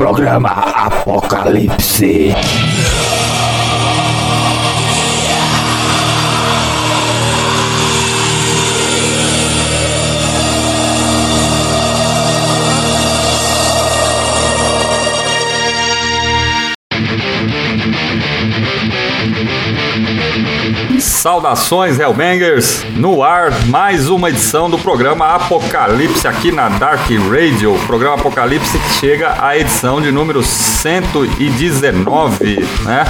Programa Apocalipse. Saudações Hellbangers, no ar mais uma edição do programa Apocalipse aqui na Dark Radio, programa Apocalipse que chega à edição de número 119, né?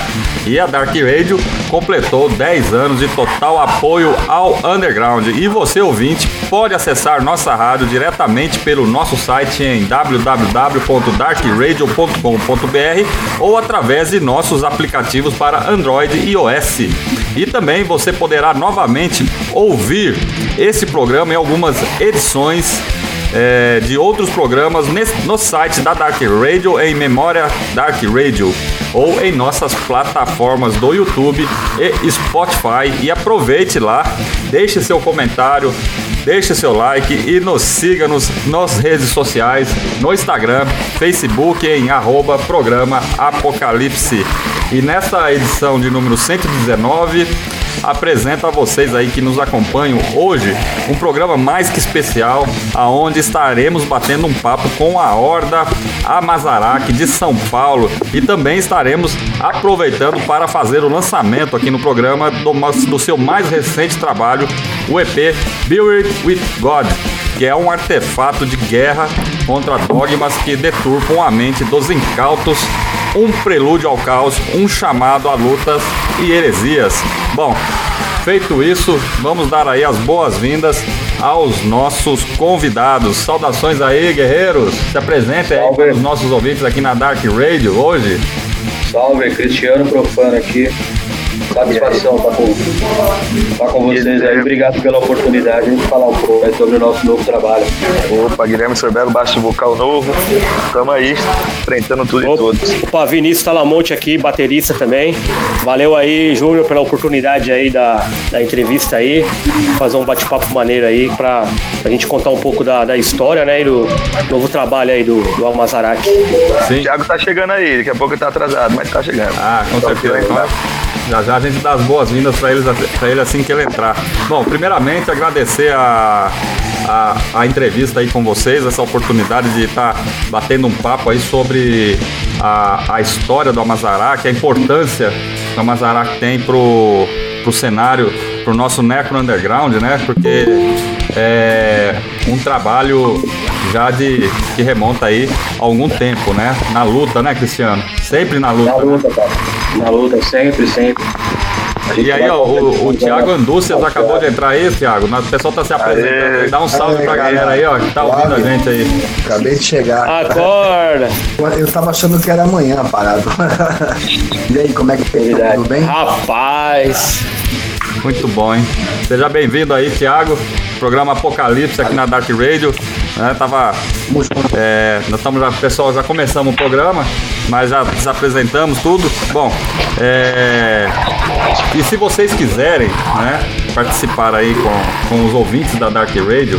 E a Dark Radio completou 10 anos de total apoio ao underground. E você ouvinte pode acessar nossa rádio diretamente pelo nosso site em www.darkradio.com.br ou através de nossos aplicativos para Android e iOS. E também você poderá novamente ouvir esse programa em algumas edições é, de outros programas nesse, no site da Dark Radio em memória Dark Radio ou em nossas plataformas do YouTube e Spotify. E aproveite lá, deixe seu comentário, deixe seu like e nos siga nos, nas redes sociais, no Instagram, Facebook em arroba programa Apocalipse. E nessa edição de número 119, apresento a vocês aí que nos acompanham hoje um programa mais que especial, aonde estaremos batendo um papo com a Horda Amazarac de São Paulo. E também estaremos aproveitando para fazer o lançamento aqui no programa do, do seu mais recente trabalho, o EP Buried with God que é um artefato de guerra contra dogmas que deturpam a mente dos incautos, um prelúdio ao caos, um chamado a lutas e heresias. Bom, feito isso, vamos dar aí as boas-vindas aos nossos convidados. Saudações aí, guerreiros. Se apresentem aí para os nossos ouvintes aqui na Dark Radio hoje. Salve, Cristiano Profano aqui. Satisfação estar com, estar com vocês aí. Obrigado pela oportunidade de falar um pouco sobre o nosso novo trabalho. Opa, Guilherme Sorbelo, baixo vocal novo. Tamo aí, enfrentando tudo Opa, e todos. Opa, Vinícius Talamonte aqui, baterista também. Valeu aí, Júnior, pela oportunidade aí da, da entrevista aí. Fazer um bate-papo maneiro aí pra, pra gente contar um pouco da, da história, né? E do novo trabalho aí do, do Almazarac. O Thiago tá chegando aí, daqui a pouco ele tá atrasado, mas tá chegando. Ah, com Então, certeza. então, Já já a gente dá as boas-vindas para ele assim que ele entrar. Bom, primeiramente agradecer a, a, a entrevista aí com vocês, essa oportunidade de estar batendo um papo aí sobre a, a história do Amazarac, a importância que o Amazarac tem pro, pro cenário, pro nosso necro underground, né? Porque é um trabalho já de que remonta aí a algum tempo, né? Na luta, né, Cristiano? Sempre na luta. Na né? luta, cara. Na luta, sempre, sempre. A E aí, ó, o, o Thiago Andúcias tá acabou de entrar aí, Thiago. O pessoal tá se apresentando Aê. aí. Dá um salve pra Aê, galera aí, ó, que tá ouvindo a gente aí. Acabei de chegar. Acorda! Eu tava achando que era amanhã parado. e aí, como é que tá? Verdade. Tudo bem? Rapaz! Muito bom, hein? Seja bem-vindo aí, Thiago. Programa Apocalipse aqui na Dark Radio. Né, tava. É, nós estamos pessoal, já começamos o programa, mas já desapresentamos tudo. Bom, é, e se vocês quiserem, né, participar aí com, com os ouvintes da Dark Radio,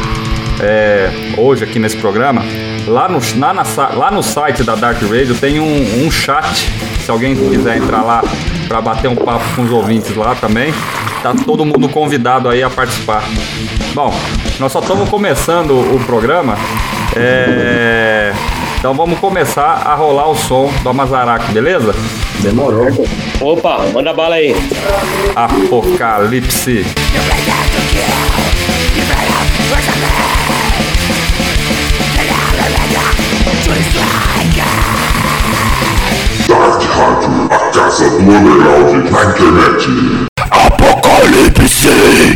é, hoje aqui nesse programa, lá no, na sa- lá no site da Dark Radio tem um, um chat. Se alguém quiser entrar lá para bater um papo com os ouvintes lá também, tá todo mundo convidado aí a participar. Bom, nós só estamos começando o programa. é, Então vamos começar a rolar o som do Amazarac, beleza? Demorou. Opa, manda bala aí. Apocalipse. Dark Rádio, a casa do underground na internet. Allez pisser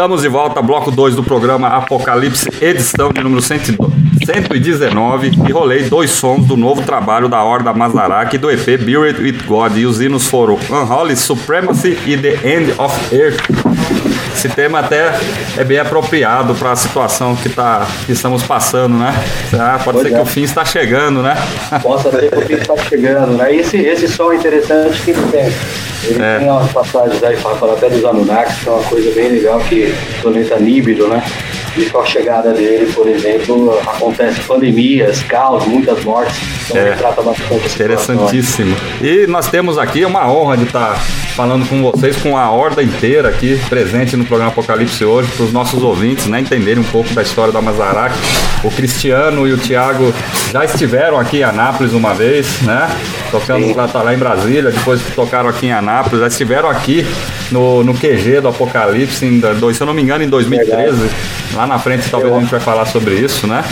Estamos de volta, bloco 2 do programa Apocalipse, edição de número 119. E rolei dois sons do novo trabalho da Horda Mazarak do EP Buried with God. E os hinos foram Unholy Supremacy e The End of Earth. Esse tema até é bem apropriado para a situação que, tá, que estamos passando, né? Ah, pode Pois ser é. que o fim está chegando, né? Possa ser que o fim está chegando, né? Esse, esse som é interessante que ele tem. Ele É. tem umas passagens aí, fala, até dos Anunnakis, que é uma coisa bem legal, que o planeta Níbido, né? E com a chegada dele, por exemplo, acontece pandemias, caos, muitas mortes. Então É. trata bastante. Interessantíssimo. E nós temos aqui é uma honra de estar falando com vocês, com a horda inteira aqui presente no programa Apocalipse hoje, para os nossos ouvintes né, entenderem um pouco da história da Mazarak. O Cristiano e o Thiago já estiveram aqui em Anápolis uma vez, né? Tocando lá, tá lá em Brasília, depois tocaram aqui em Anápolis, já estiveram aqui no, no QG do Apocalipse, em, se eu não me engano, em 2013. Lá na frente talvez a gente vai falar sobre isso, né?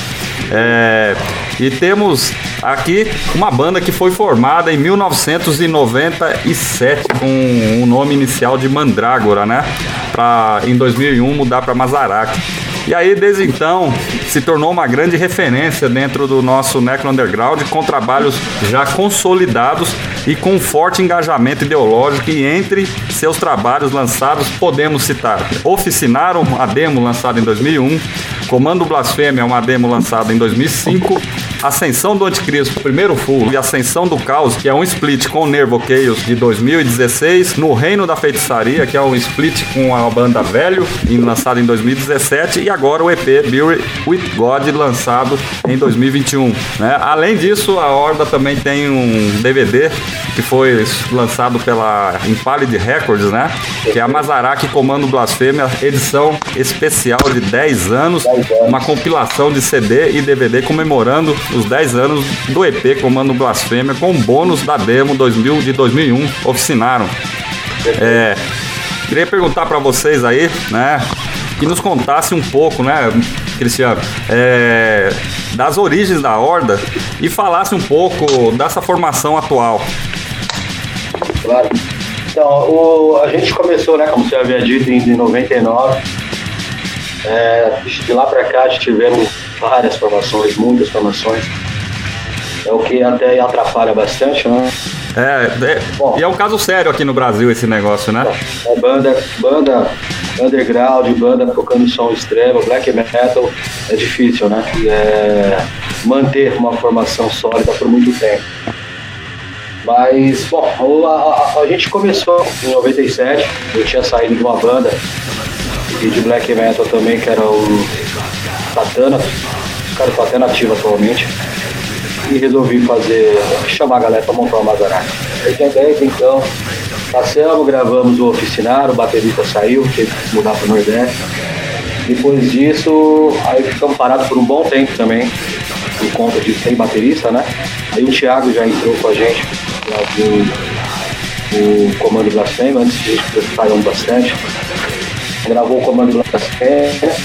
É, e temos aqui uma banda que foi formada em 1997 com o nome inicial de Mandrágora, né? Pra em 2001 mudar para Mazarak. E aí, desde então, se tornou uma grande referência dentro do nosso Necro Underground, com trabalhos já consolidados e com forte engajamento ideológico. E entre seus trabalhos lançados, podemos citar Oficinaram, a demo lançada em 2001, Comando Blasfêmia, uma demo lançada em 2005, Ascensão do Anticristo, primeiro full, e Ascensão do Caos, que é um split com o Nervo Chaos de 2016, No Reino da Feitiçaria, que é um split com a banda Velho, lançado em 2017, e agora o EP Beauty with God, lançado em 2021. né? Além disso, a Horda também tem um DVD que foi lançado pela Impaled Records, né? Que é a Mazarak Comando Blasfêmia, edição especial de 10 anos, uma compilação de CD e DVD comemorando os 10 anos do EP Comando Blasfêmia, com bônus da demo 2000 de 2001, Oficinaram. É, queria perguntar para vocês aí, né? Que nos contasse um pouco, né, Cristiano, é, das origens da Horda e falasse um pouco dessa formação atual. Claro. Então, o- a gente começou, né, como você havia dito, em 99. É, de lá pra cá tivemos várias formações, muitas formações. É o que até atrapalha bastante, né? É, é- Bom. e é um caso sério aqui no Brasil esse negócio, né? É banda, banda underground, banda tocando som extremo, black metal, é difícil, né? É, manter uma formação sólida por muito tempo. Mas, bom, a, a- a gente começou em 97, eu tinha saído de uma banda e de black metal também, que era o Satana, estão até nativos atualmente, e resolvi fazer, chamar a galera para montar uma Mazarak. Eu tinha 10, então, passamos, gravamos o Oficinar, o baterista saiu, teve que mudar para o Nordeste. Depois disso, aí ficamos parados por um bom tempo também, por conta de sem baterista, né? Aí o Thiago já entrou com a gente, o Comando Blasfêmia, antes disso saíram bastante. Gravou o Comando Blasfêmia.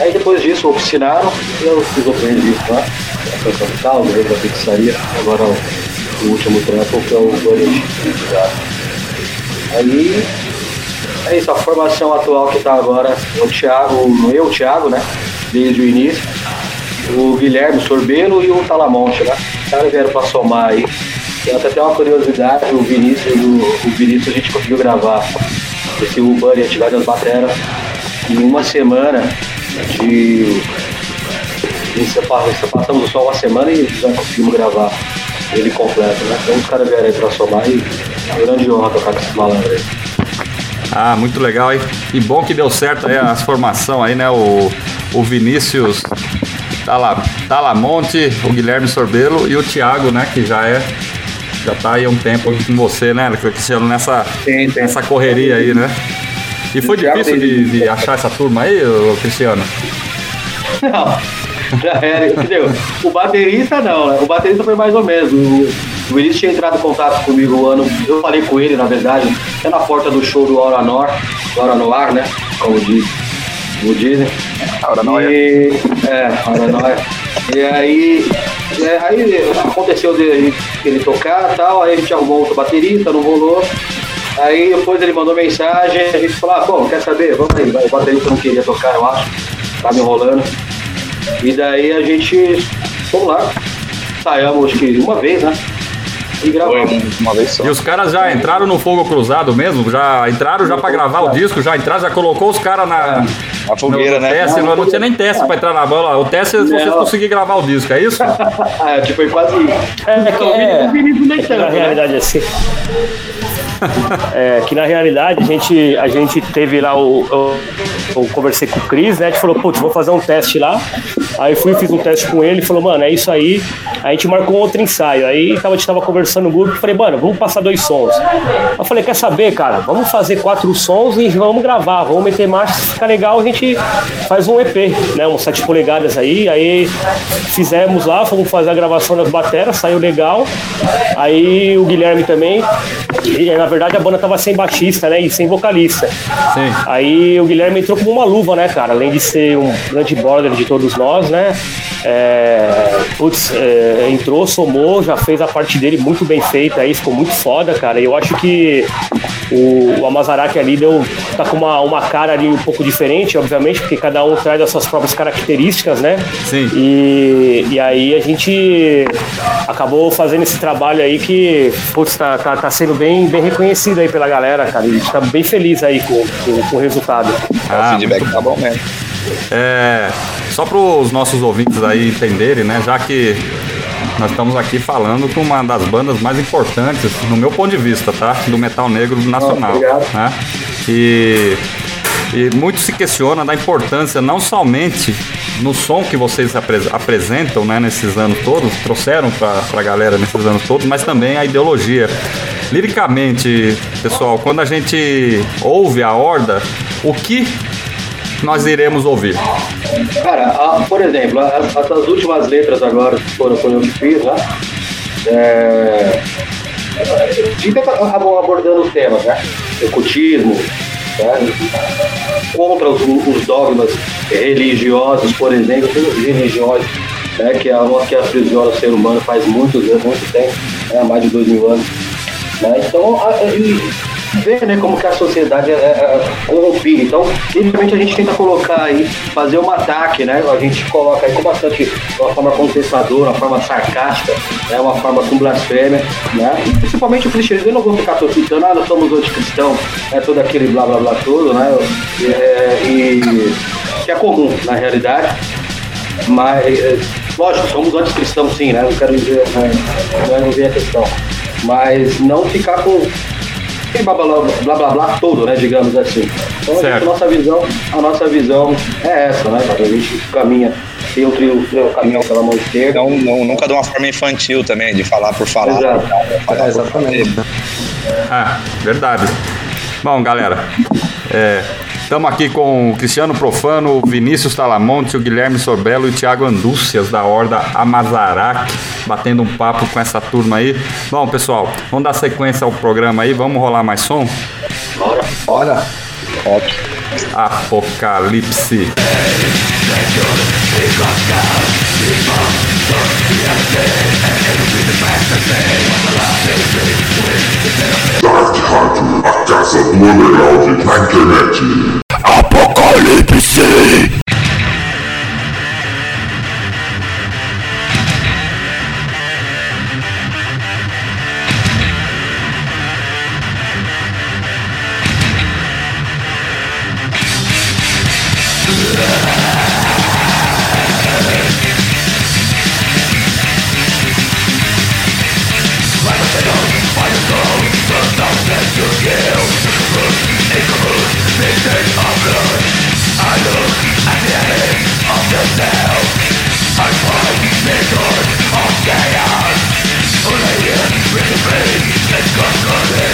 Aí depois disso oficinaram eu fiz o registro lá. A canção do tal, o da Feitiçaria, agora o, último trampo que é o Burning. Aí é isso, a formação atual que tá agora é o Thiago, eu, o Thiago, né? Desde o início. O Guilherme Sorbelo e o Talamonte, né? Os caras vieram pra somar aí. Tem até uma curiosidade, o Vinícius, o, o Vinícius a gente conseguiu gravar esse Urbano e Atividade das Bateras em uma semana de. de separa- Passamos só uma semana e já conseguimos gravar ele completo, né? Então os caras vieram aí pra somar e é grande honra tocar com esses malandros aí. Ah, muito legal, hein? E bom que deu certo aí as formação aí, né? O, o Vinícius Tala, Talamonte, o Guilherme Sorbelo e o Thiago, né? Que já é. Já tá aí há um tempo aqui com você, né, Cristiano, nessa, Sim, sim. nessa correria aí, né? E foi O difícil de, de achar essa turma aí, Cristiano? Não, já era, entendeu? O baterista não, né? O baterista foi mais ou menos. O, o Vinícius tinha entrado em contato comigo o ano. Eu falei com ele, na verdade, até na porta do show do Aura Nor, do Aura Noir, né? Como diz, como dizem. Aura Noir. E, é, Aura Noir. E aí, é, aí aconteceu de ele tocar e tal, aí a gente arrumou outro baterista, não rolou. Aí depois ele mandou mensagem, a gente falou, ah, pô, quer saber? Vamos aí, vai. o baterista não queria tocar, eu acho. Tá me enrolando. E daí a gente, vamos lá, ensaiamos acho que uma vez, né? E Foi gravamos. uma vez só. E os caras já entraram no fogo cruzado mesmo? Já entraram já pra gravar o disco? Já entraram, já colocou os caras na. A fogueira, no né? Teste, não, não tinha nem teste pra entrar na bola. O teste é Não. conseguirem gravar o disco, é isso? Ah, tipo, foi quase isso. É, que, é, que na né? realidade assim. É, que na realidade a gente, a gente teve lá o. o eu conversei com o Cris, né? A gente falou, putz, vou fazer um teste lá. Aí fui, fiz um teste com ele, falou, mano, é isso aí. A gente marcou um outro ensaio. Aí tava, a gente tava conversando no grupo, falei, mano, vamos passar dois sons. Eu falei, quer saber, cara? Vamos fazer quatro sons e vamos gravar, vamos meter marcha, se ficar legal, a gente faz um EP, né? Uns 7 polegadas aí. Aí fizemos lá, fomos fazer a gravação das bateras, saiu legal. Aí o Guilherme também. E, na verdade a banda tava sem baixista, né? E sem vocalista. Sim. Aí o Guilherme entrou como uma luva, né, cara? Além de ser um grande border de todos nós, né? É, putz, é, entrou, somou, já fez a parte dele muito bem feita aí, ficou muito foda, cara. E eu acho que o, o Amazaraki ali deu, tá com uma, uma cara ali um pouco diferente, obviamente, porque cada um traz as suas próprias características, né? Sim. E, e aí a gente acabou fazendo esse trabalho aí que, putz, tá, tá, tá sendo bem, bem reconhecido aí pela galera, cara. E a gente tá bem feliz aí com, com, com o resultado. Ah, o feedback tá bom mesmo. É, só para os nossos ouvintes aí entenderem, né? Já que nós estamos aqui falando com uma das bandas mais importantes, no meu ponto de vista, tá? Do metal negro nacional, obrigado. né? E, e muito se questiona da importância não somente no som que vocês apres- apresentam, né? Nesses anos todos, trouxeram para a galera nesses anos todos, mas também a ideologia. Liricamente, pessoal, quando a gente ouve a Horda, o que nós iremos ouvir? Cara, a- por exemplo, a- as, as últimas letras agora que foram, foram eu que fiz, né? É, a gente acabou abordando temas, né? Ocultismo, né? contra os, os dogmas religiosos, por exemplo, religiões, né? que, é a, que aprisiona o ser humano faz muitos muito tempo, né? mais de dois mil anos. Né? Então, a, ver né, como que a sociedade é, é corrompida. Então, simplesmente a gente tenta colocar aí, fazer um ataque, né? A gente coloca aí com bastante, uma forma contestadora, uma forma sarcástica, né? uma forma com blasfêmia, né? E principalmente o cristianismo, eu não vou ficar citando, ah, nós somos anticristãos, é todo aquele blá blá blá todo, né? É, e que é comum na realidade. Mas, é, lógico, somos anticristãos sim, né? Não quero dizer, né? é não ver a questão. Mas não ficar com aquele blá blá, blá blá blá todo, né? Digamos assim. Então a, Certo. gente, a nossa visão, a nossa visão é essa, né? A gente caminha, tem o trio, o caminhão pela mão esquerda. Não, não, nunca de uma forma infantil também, de falar por falar. Exato. Falar É, por exatamente. fazer. Ah, verdade. Bom, galera, estamos aqui com o Cristiano Profano, o Vinícius Talamonte, o Guilherme Sorbello e o Thiago Andúcias, da Horda Amazarac, batendo um papo com essa turma aí. Bom, pessoal, vamos dar sequência ao programa aí, vamos rolar mais som? Bora. Apocalipse. A casa do underground na internet. Apocalypse Fire goes, the darkness to you Look, it existence of blood I look at the end of the cell I find the god of chaos Only here with the pain that's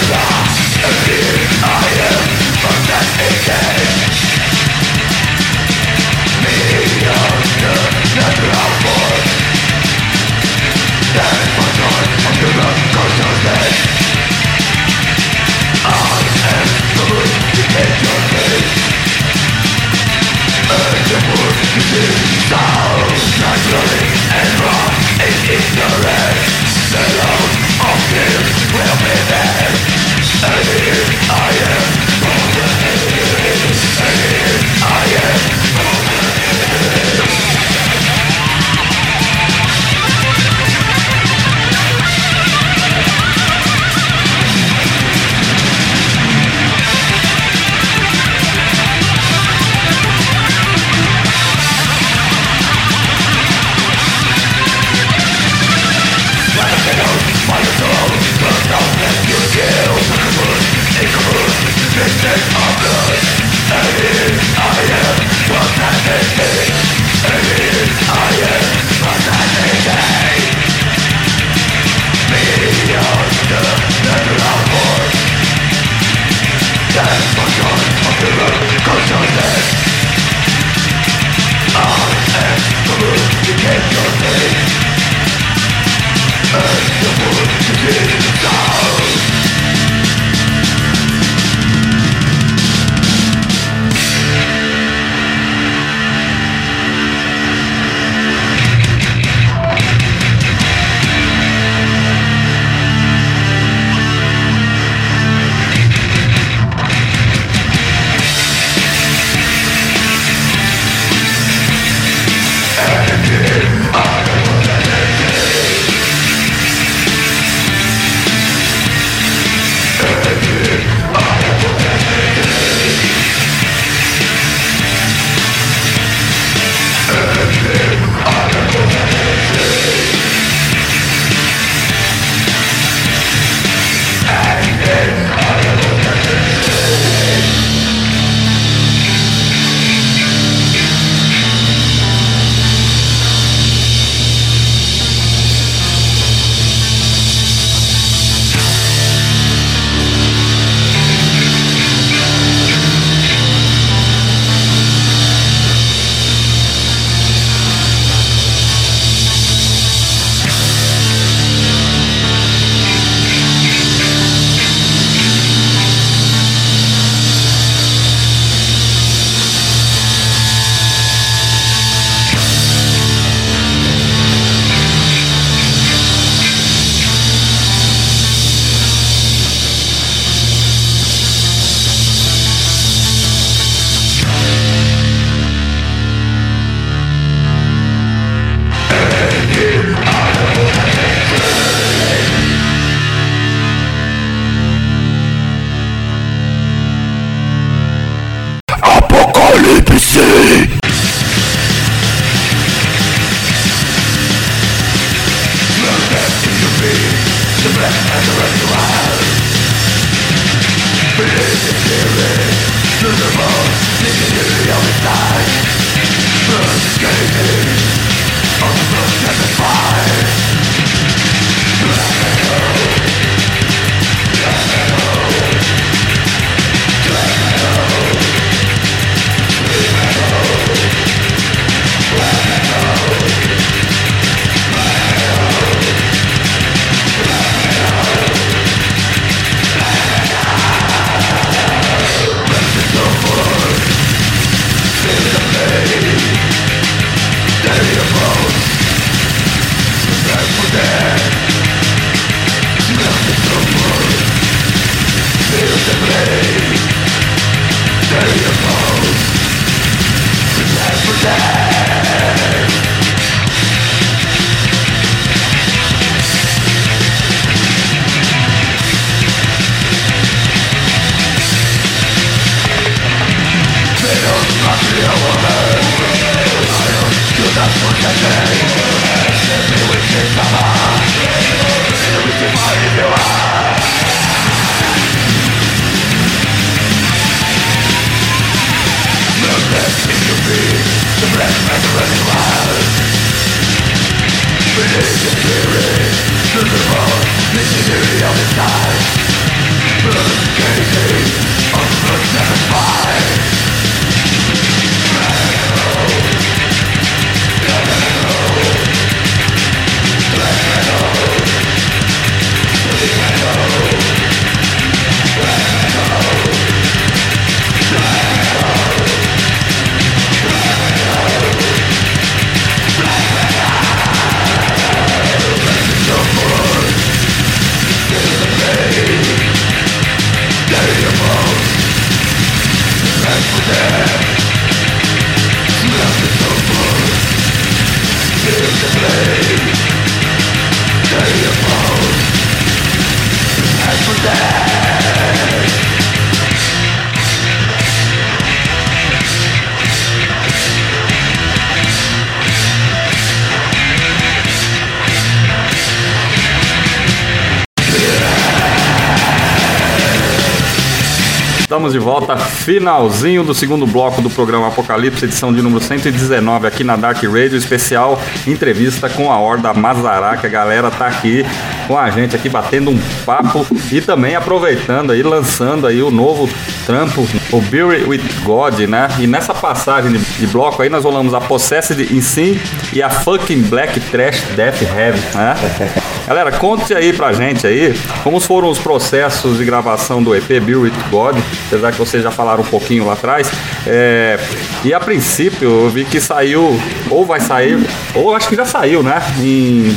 finalzinho do segundo bloco do programa Apocalipse, edição de número 119 aqui na Dark Radio, especial entrevista com a Horda Mazará, que a galera tá aqui com a gente aqui batendo um papo e também aproveitando aí, lançando aí o novo trampo, o Beauty with God, né? E nessa passagem de, bloco aí nós rolamos a Possessed in Sin e a Fucking Black Trash Death Heavy, né? Galera, conte aí pra gente aí como foram os processos de gravação do EP Beauty with God, apesar que vocês já falaram um pouquinho lá atrás. É, e a princípio eu vi que saiu, ou vai sair, ou acho que já saiu, né? Em,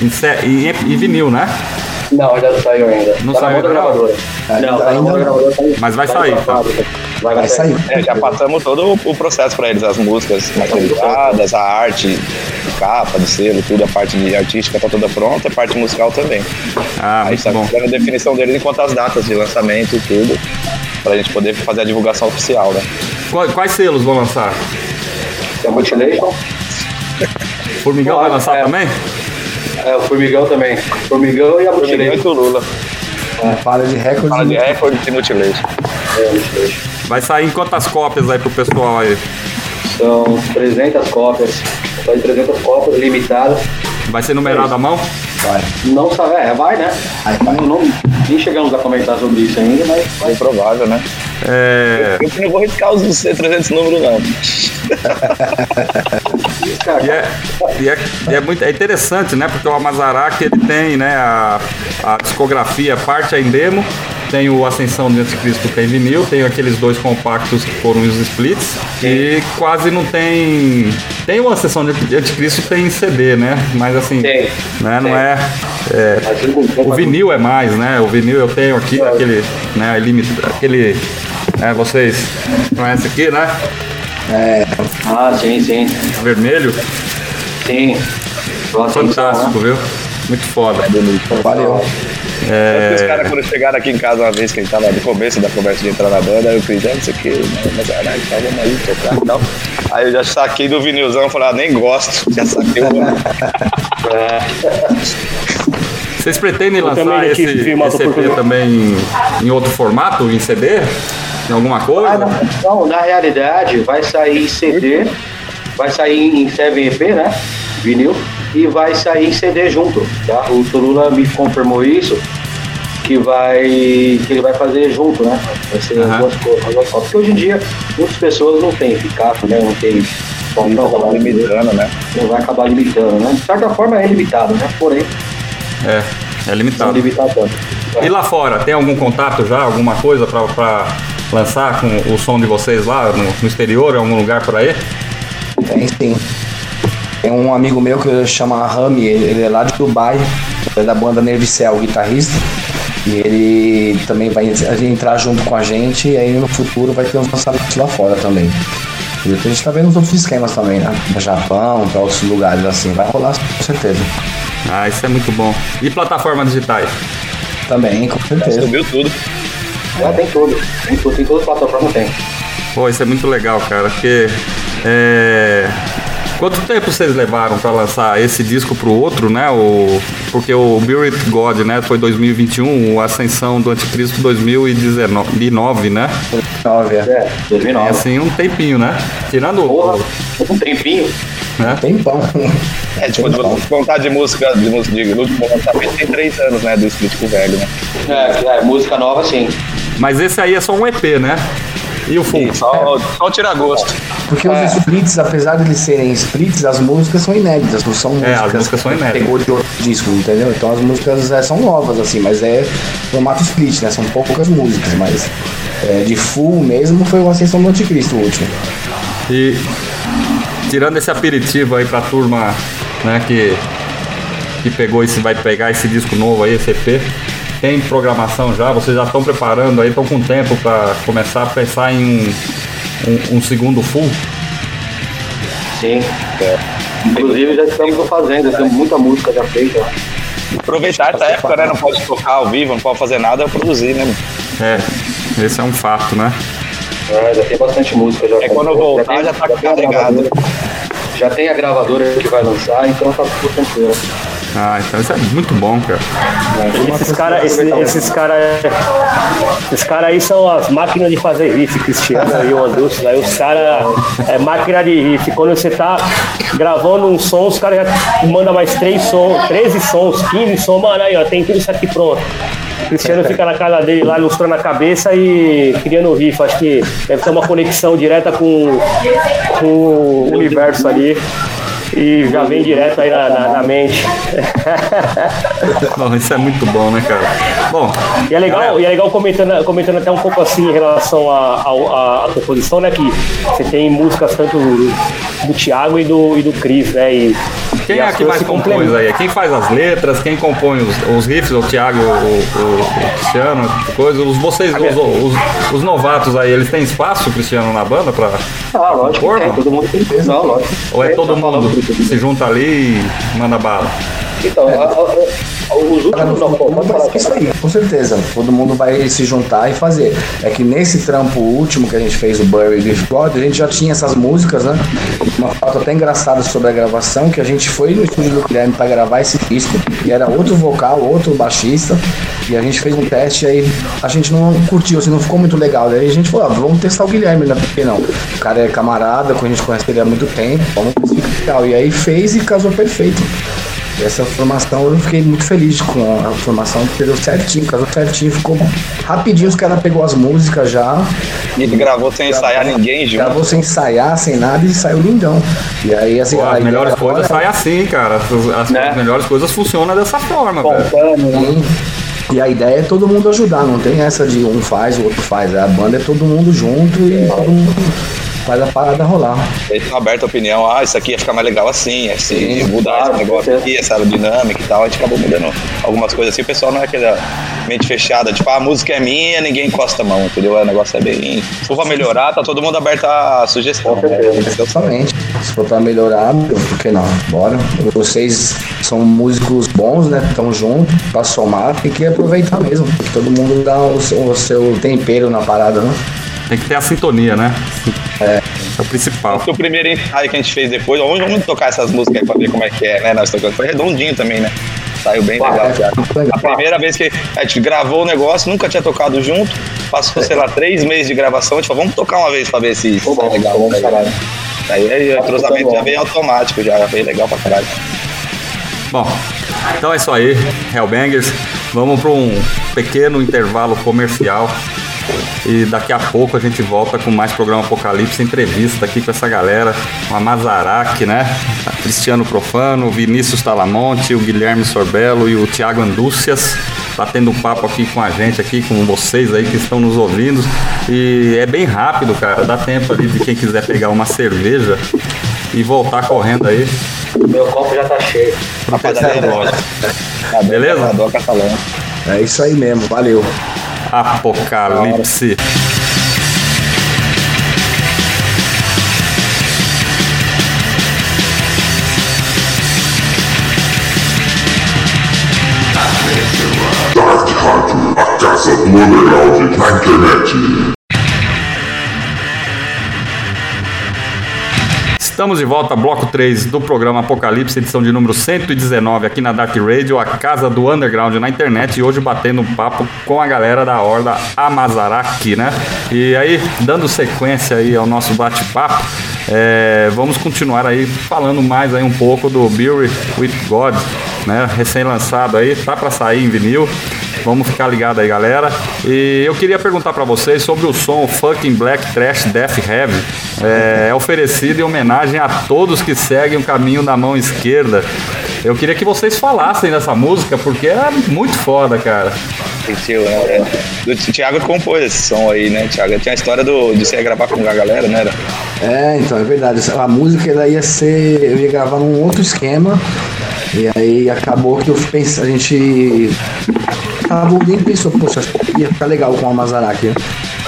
em, em, em vinil, né? Não, ainda não saiu ainda. Não tá saiu na gravadora. Não, tá na mão da gravadora. tá- Mas vai tá sair, na tá? Vai, vai sair. É, já passamos todo o- processo para eles, as músicas masterizadas, a arte, capa, de selo, tudo, a parte de artística tá toda pronta, a parte musical também. Ah, Aí muito está bom. dando a definição deles enquanto as datas de lançamento e tudo, pra gente poder fazer a divulgação oficial, né? Quais, quais selos vão lançar? É Mutilation. Formigão vai lançar É. também? É, o Formigão também. Formigão e a Formigão e. Lula. Para de recorde. Fala de recorde de mutilation. É, Mutilation. Vai sair em quantas cópias aí pro pessoal aí? São 300 cópias. São 300 cópias limitadas. Vai ser numerado à mão? Vai. Não sabe, é, vai, né? Vai, vai. Não, não- nem chegamos a comentar sobre isso ainda, mas vai. Bem provável, né? É. Eu não vou riscar os 300 números, não. E é, e é, e é muito é interessante, né? Porque o Amazarac ele tem, né, a, a discografia parte é em demo, tem o Ascensão do Anticristo que é em vinil, tem aqueles dois compactos que foram os splits e quase não tem tem o Ascensão de Anticristo tem em CD, né? Mas assim, Tem. né, não Tem. é, é tem o vinil é mais, né? O vinil eu tenho aqui, aquele, né, limit, aquele, né, vocês conhecem aqui, né? Ah, sim, sim. Vermelho, Sim. Nossa, fantástico, viu? Muito foda. Valeu. Tanto que os caras, quando chegaram aqui em casa uma vez, que a gente tava no começo da conversa de entrar na banda, aí eu fiz, ah, não sei o que, mas caralho, tá vamos aí tocar e tal. Aí eu já saquei do vinilzão, falei, ah, nem gosto, já saquei o. Vocês pretendem lançar esse, esse EP também em, em outro formato, em CD? Em alguma coisa? Ah, não, não, na realidade vai sair em CD, vai sair em 7EP, né? Vinil, e vai sair em CD junto, tá? O Turula me confirmou isso, que vai. que ele vai fazer junto, né? Vai ser Aham. duas coisas. Porque hoje em dia muitas pessoas não têm eficácia, né? Não tem. Não, não, limitando, né? não vai acabar limitando, né? De certa forma é limitado, né? Porém, É, é não limitado. limitar tanto. E lá fora, tem algum contato já, alguma coisa pra lançar com o som de vocês lá no, no exterior, em algum lugar por aí? Tem sim. Tem um amigo meu que chama Rami, ele ele é lá de Dubai, é da banda Nervicel, guitarrista. E ele também vai entrar junto com a gente e aí no futuro vai ter uns lançamentos lá fora também. E a gente tá vendo os outros esquemas também, né? No Japão, pra outros lugares assim. Vai rolar com certeza. Ah, isso é muito bom. E plataformas digitais? Também, com certeza. Subiu tudo. Já tem tudo. Tem tudo, tem todas as plataformas tem. Pô, isso é muito legal, cara, porque. É... Quanto tempo vocês levaram pra lançar esse disco pro outro, né? O... Porque o Buried God, né, foi 2021, o Ascensão do Anticristo 2019, né? Nove, é. É, É 2009. assim um tempinho, né? Tirando o. Porra, um tempinho. Né? Tem pão. É, tipo, de contar de música, de música, de último lançamento tem três anos, né? Do Split com o velho, né? É, é, música nova sim. Mas esse aí é só um EP, né? E o full? E só, só tirar gosto. Porque os splits, apesar de eles serem splits, as músicas são inéditas, não são músicas. É, as músicas são inéditas. Pegou de outro disco, entendeu? Então as músicas é, são novas, assim, mas é formato split, né? São poucas músicas, mas é, de full mesmo foi o Ascensão do Anticristo o último. E tirando esse aperitivo aí pra turma, né, que, que pegou esse, vai pegar esse disco novo aí, esse EP, tem programação já? Vocês já estão preparando aí, estão com tempo pra começar a pensar em um, um, um segundo full? Sim. Inclusive já estamos fazendo, temos muita música já feita. Aproveitar essa época, né? Não pode tocar ao vivo, não pode fazer nada, é produzir, né? É, esse é um fato, né? É, já tem bastante música. Já É quando eu voltar, já tá tem a carregado. gravadora- Já tem a gravadora que vai lançar, então tá tudo tranquilo. Ah, então isso é muito bom, cara. Esses caras esses, esses cara, esses cara aí são as máquinas de fazer riff, Cristiano e o Andrus. Aí os caras é máquina de riff. Quando você tá gravando um som, os caras já mandam mais três sons, 13 sons, 15 sons, mano, aí ó, tem tudo isso aqui pronto. O Cristiano fica na casa dele lá, ilustrando a cabeça e criando riff. Acho que deve ter uma conexão direta com, com o universo ali. E já vem direto aí na, na- na mente. Bom, isso é muito bom, né, cara? Bom, E é legal, e é legal comentando, comentando até um pouco assim em relação à composição, né? Que você tem músicas tanto do Thiago e do, e do Cris, né? E Quem E é que mais compõe aí? Quem faz as letras? Quem compõe os, os riffs? O Thiago, o, o- o Cristiano, coisa. Os, vocês, os, os- os novatos aí, eles têm espaço, Cristiano, na banda? Pra, Ah, lógico, Porra. tem, todo mundo tem. Não, lógico. ou é todo falando mundo. Se junta ali e manda bala? Então, a- a- a- os últimos. Não, pode falar. Isso aí, com certeza. Todo mundo vai se juntar e fazer. É que nesse trampo último que a gente fez, o Bury with God, a gente já tinha essas músicas, né? Uma foto até engraçada sobre a gravação, que a gente foi no estúdio do Guilherme pra gravar esse disco, e era outro vocal, outro baixista, e a gente fez um teste, aí a gente não curtiu, assim, não ficou muito legal. Daí a gente falou, ah, vamos testar o Guilherme, né? Por que não? O cara é camarada, a gente conhece ele há muito tempo, vamos legal. E aí fez e casou perfeito. E essa formação eu fiquei muito feliz com a formação, porque deu certinho, casou certinho, ficou rapidinho, os caras pegou as músicas já, E ele gravou sem ensaiar ninguém junto. gravou sem ensaiar, sem nada e saiu lindão. E aí assim, Pô, as ideia melhores agora coisas saem assim, cara. As, as Né? melhores coisas funcionam dessa forma, velho. Né? E a ideia é todo mundo ajudar, não tem essa de um faz, o outro faz. A banda é todo mundo junto e todo mundo faz a parada rolar. Eles estão abertos a opinião, ah, isso aqui ia ficar mais legal assim, assim, Sim, mudar claro, esse negócio aqui, essa dinâmica e tal, a gente acabou mudando algumas coisas assim, o pessoal não é aquela mente fechada, tipo, ah, a música é minha, ninguém encosta a mão, entendeu? O negócio é bem. Se for pra melhorar, tá todo mundo aberto a sugestão. Com né? certeza. Exatamente. Se for pra melhorar, por que não? Bora. Vocês são músicos bons, né? Estão juntos pra somar, tem que aproveitar mesmo. Todo mundo dá o seu, o seu tempero na parada, né? Tem que ter a sintonia, né? É. É o principal. O primeiro ensaio que a gente fez depois, vamos, vamos tocar essas músicas aí pra ver como é que é, né? Nós tocamos. Foi redondinho também, né? Saiu bem Ah, legal, é, legal. A primeira vez que a gente gravou o negócio, nunca tinha tocado junto. Passou, sei lá, três meses de gravação. A gente falou, vamos tocar uma vez pra ver se sai bom, legal. tá ligado? caralho. Aí, aí o entrosamento bom. já vem automático, já veio legal pra caralho. Bom, então é isso aí, Hellbangers. Vamos para um pequeno intervalo comercial. E daqui a pouco a gente volta com mais programa Apocalipse, entrevista aqui com essa galera, com a Mazarac, né? A Cristiano Profano, o Vinícius Talamonte, o Guilherme Sorbello e o Thiago Andúcias, batendo um papo aqui com a gente, aqui com vocês aí que estão nos ouvindo. E é bem rápido, cara, dá tempo ali de quem quiser pegar uma cerveja e voltar correndo aí. Meu copo já tá cheio. Padaria terceiro loja. Beleza? Adoro catalão. É isso aí mesmo, valeu. Apocalipse. Dark Rádio, a casa do underground na internet. Estamos de volta, bloco 3 do programa Apocalipse, edição de número 119 aqui na Dark Radio, a casa do underground na internet. E hoje batendo um papo com a galera da Horda Amazaraki, né? E aí, dando sequência aí ao nosso bate-papo, é, vamos continuar aí falando mais aí um pouco do Bury with God, né? Recém-lançado aí, tá para sair em vinil. Vamos ficar ligado aí, galera. E eu queria perguntar pra vocês sobre o som Fucking Black Trash Death Heavy. É, é oferecido em homenagem a todos que seguem o caminho da mão esquerda. Eu queria que vocês falassem dessa música, porque é muito foda, cara. Sentiu, né? É. O Thiago compôs esse som aí, né, Thiago? Tinha a história do, de você gravar com a galera, né? Era? É, então, é verdade. A música ela ia ser. Eu ia gravar num outro esquema. E aí acabou que eu pensei, a gente. Tava, alguém pensou, poxa, ia ficar legal com a Mazaraki. né?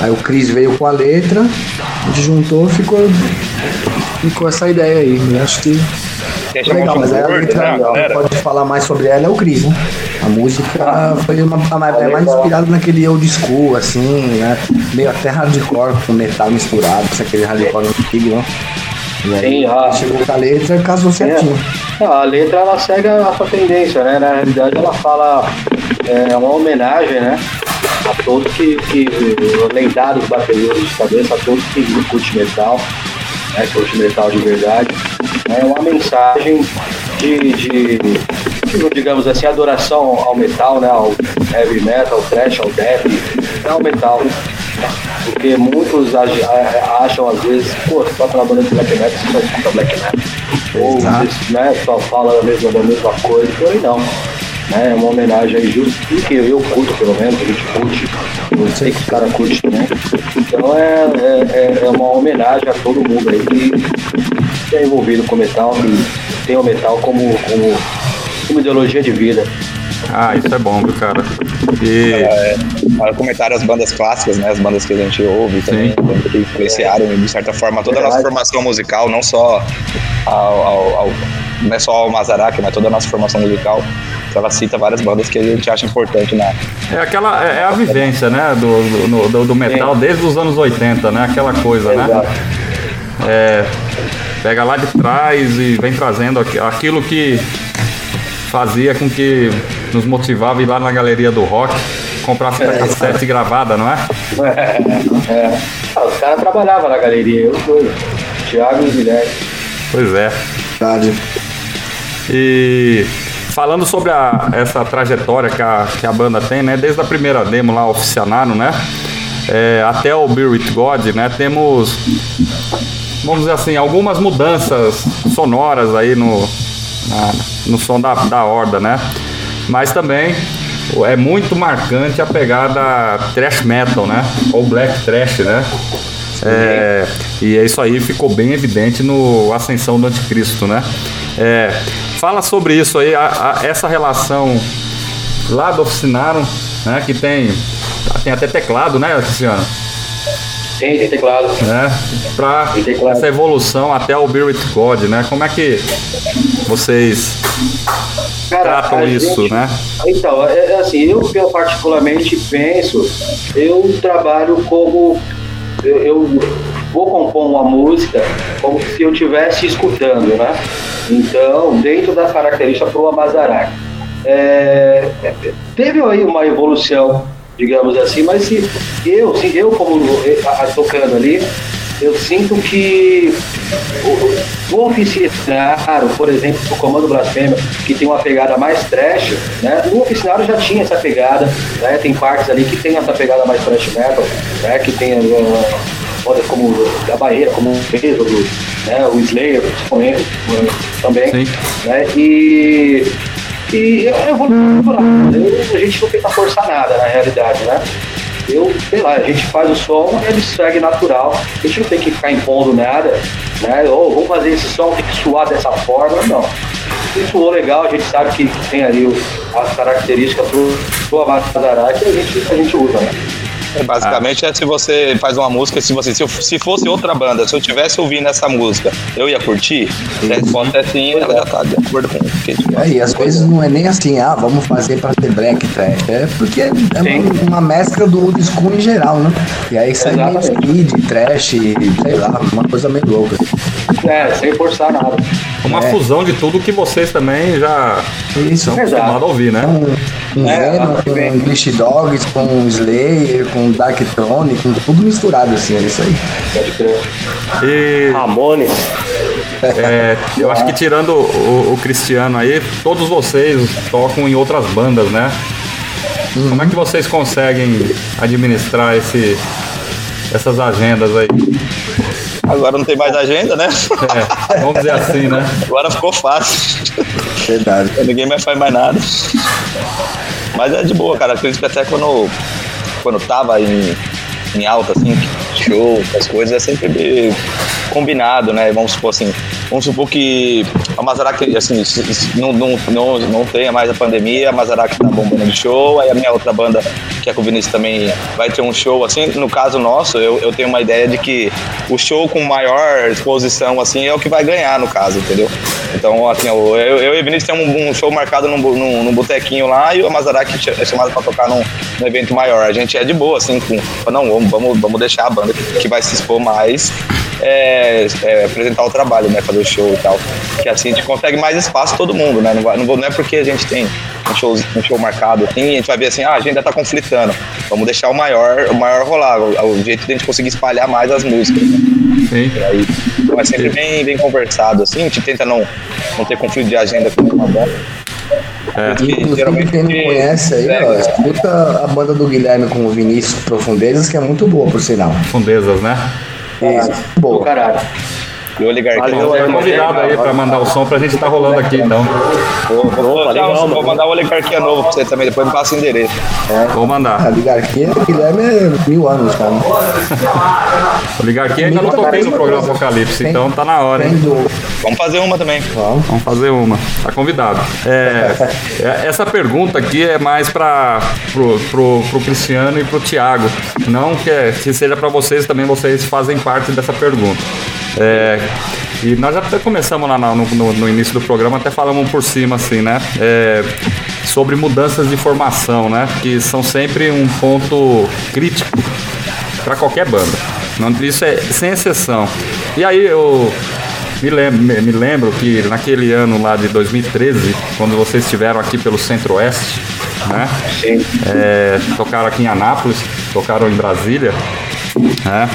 Aí o Cris veio com a letra, a gente juntou ficou. Ficou essa ideia aí. Eu acho que. Legal, mas aí a letra, né, pode falar mais sobre ela é o Cris, né? A música foi uma, a- é mais inspirada naquele old school, assim, né? Meio até hardcore com metal misturado, aquele hardcore antigo, né? E aí, Sim, ah. chegou com a letra, casou certinho. É. A letra ela segue a sua tendência, né? Na realidade ela fala é uma homenagem, né? A todos que, que lendários bateristas de cabeça, a todos que curtem metal, né? Curte metal de verdade. É uma mensagem de, de, de, digamos assim, adoração ao metal, né? Ao heavy metal, ao thrash, ao death, ao metal. Porque muitos acham às vezes, pô, você toca na banda de black metal, você só escuta black metal. Ou você, né, só fala da mesma, da mesma coisa, porém não. Né, é uma homenagem aí justa, e que eu curto pelo menos, a gente curte, eu sei que o cara curte também. Então é, é, é- é uma homenagem a todo mundo aí que é envolvido com metal, que tem o metal como, como, como ideologia de vida. Ah, isso é bom, viu, cara? E... É, para comentar as bandas clássicas, né? As bandas que a gente ouve também, que influenciaram, de certa forma, toda a nossa formação musical, não só ao, ao, ao não é só o Mazarak, mas toda a nossa formação musical. Ela cita várias bandas que a gente acha importante na. É aquela. É, é a vivência, né? Do, do, do, do metal Sim. desde os anos 80, né? Aquela coisa, né? Exato. né? É, pega lá de trás e vem trazendo aquilo que fazia com que nos motivava a ir lá na galeria do rock comprar fita é, cassete é. gravada, não é? É, é. Ah, os caras trabalhavam na galeria, eu dois. Thiago e Guilherme. Pois é. Verdade. E falando sobre a, essa trajetória que a, que a banda tem, né? Desde a primeira demo lá, Oficianaram, né? É, até o Beer With God, né? Temos, vamos dizer assim, algumas mudanças sonoras aí no, na, no som da, da horda, né? Mas também é muito marcante a pegada thrash metal, né? Ou black thrash, né? É, e é isso aí ficou bem evidente no Ascensão do Anticristo, né? É, fala sobre isso aí, a, a, essa relação lá do Oficinaram, né? Que tem, tem até teclado, né, Cristiano? Tem, tem teclado. Né? Pra teclado. essa evolução até o Beer With God, né? Como é que vocês Cara, tratam isso, gente, né? Então, é, é, assim, eu, eu particularmente penso, eu trabalho como eu, eu vou compor uma música como se eu estivesse escutando, né? Então, dentro das características para o Amazarak. É, teve aí uma evolução, digamos assim, mas se eu, se eu como tocando ali, eu sinto que o, o oficinário, por exemplo, o Comando Blasfêmia, que tem uma pegada mais trash, né? O oficinário já tinha essa pegada, né? Tem partes ali que tem essa pegada mais trash metal, né? Que tem uh, como a Barreira, como o peso do, né? O Slayer, principalmente, uh, também, Sim. né? E e eu, eu vou a gente não tenta forçar nada na realidade, né? eu, sei lá, a gente faz o som, ele segue natural, a gente não tem que ficar impondo nada, né? Ou vamos fazer esse som, tem que suar dessa forma, não. Se suou legal, a gente sabe que tem ali as características do, do Amadará que a gente, a gente usa, né? É, basicamente ah. é se você faz uma música, se você se, eu, se fosse outra banda, se eu tivesse ouvindo essa música, eu ia curtir? Se a resposta é sim, ela já tá de acordo com o que é, E às vezes não é nem assim, ah, vamos fazer pra ter black trash. É porque é uma, uma, mescla do old school em geral, né? E aí sai meio speed, trash, sei lá, uma coisa meio louca. É, sem forçar nada. Uma é. fusão de tudo que vocês também já Isso. estão acostumados a ouvir, né? Com, com é, Venom, com English Dogs, com Slayer, com Dark Throne, com tudo misturado assim, é isso aí. E... Ramones. É, eu acho que tirando o, o, Cristiano aí, todos vocês tocam em outras bandas, né? Uhum. Como é que vocês conseguem administrar esse, essas agendas aí? Agora não tem mais agenda, né? É, vamos dizer assim, né? Agora ficou fácil. Verdade. Ninguém mais faz mais nada. Mas é de boa, cara. Acredito que até quando, quando tava em, em alta, assim, show, essas coisas, é sempre combinado, né? Vamos supor assim, vamos supor que a Maserati, assim, não, não, não, não tenha mais a pandemia, a Maserati tá bombando de show, aí a minha outra banda, que é com o Vinícius também, vai ter um show, assim, no caso nosso, eu, eu tenho uma ideia de que o show com maior exposição, assim, é o que vai ganhar, no caso, entendeu? Então, assim, eu, eu e Vinícius temos um, um, show marcado num, num, num botequinho lá e o Maserati é chamado pra tocar num, num, evento maior. A gente é de boa, assim, com, não, vamos, vamos, vamos deixar a banda que vai se expor mais é, é, apresentar o trabalho, né? Fazer o show e tal. Que assim a gente consegue mais espaço todo mundo, né? Não, não, não é porque a gente tem um show, um show marcado assim, a gente vai ver assim, ah, a agenda tá conflitando. Vamos deixar o maior, o maior rolar, o, o jeito de a gente conseguir espalhar mais as músicas. Né? Sim. Aí, então é sempre bem, bem conversado, assim, a gente tenta não, não ter conflito de agenda com uma banda. É. Inclusive, quem não conhece aí, ó, escuta a banda do Guilherme com o Vinícius Profundezas, que é muito boa, por sinal. Profundezas, né? É, boa. caralho. E o Oligarquia. Valeu, é aí, convidado aí pra mandar o som pra gente tá rolando aqui, então. Vou, vou, Opa, legal, vou mano. mandar o Oligarquia novo pra você também, depois me passa o endereço. Vou A mandar. Ligarquia, Guilherme é mil anos, cara. Oligarquia ainda não toquei no programa Apocalipse, então tá na hora, Tem hein? do. Vamos fazer uma também. Vamos fazer uma. Tá convidado. É, é, essa pergunta aqui é mais para pro, pro, pro Cristiano e pro Thiago. Não que, é- que seja para vocês também, vocês fazem parte dessa pergunta. É, e nós já até começamos lá no, no- no início do programa, até falamos por cima assim, né? É, sobre mudanças de formação, né? Que são sempre um ponto crítico para qualquer banda. Não, isso é sem exceção. E aí eu me lembro, me lembro que naquele ano lá de 2013, quando vocês estiveram aqui pelo Centro-Oeste, né? É, tocaram aqui em Anápolis, tocaram em Brasília, né?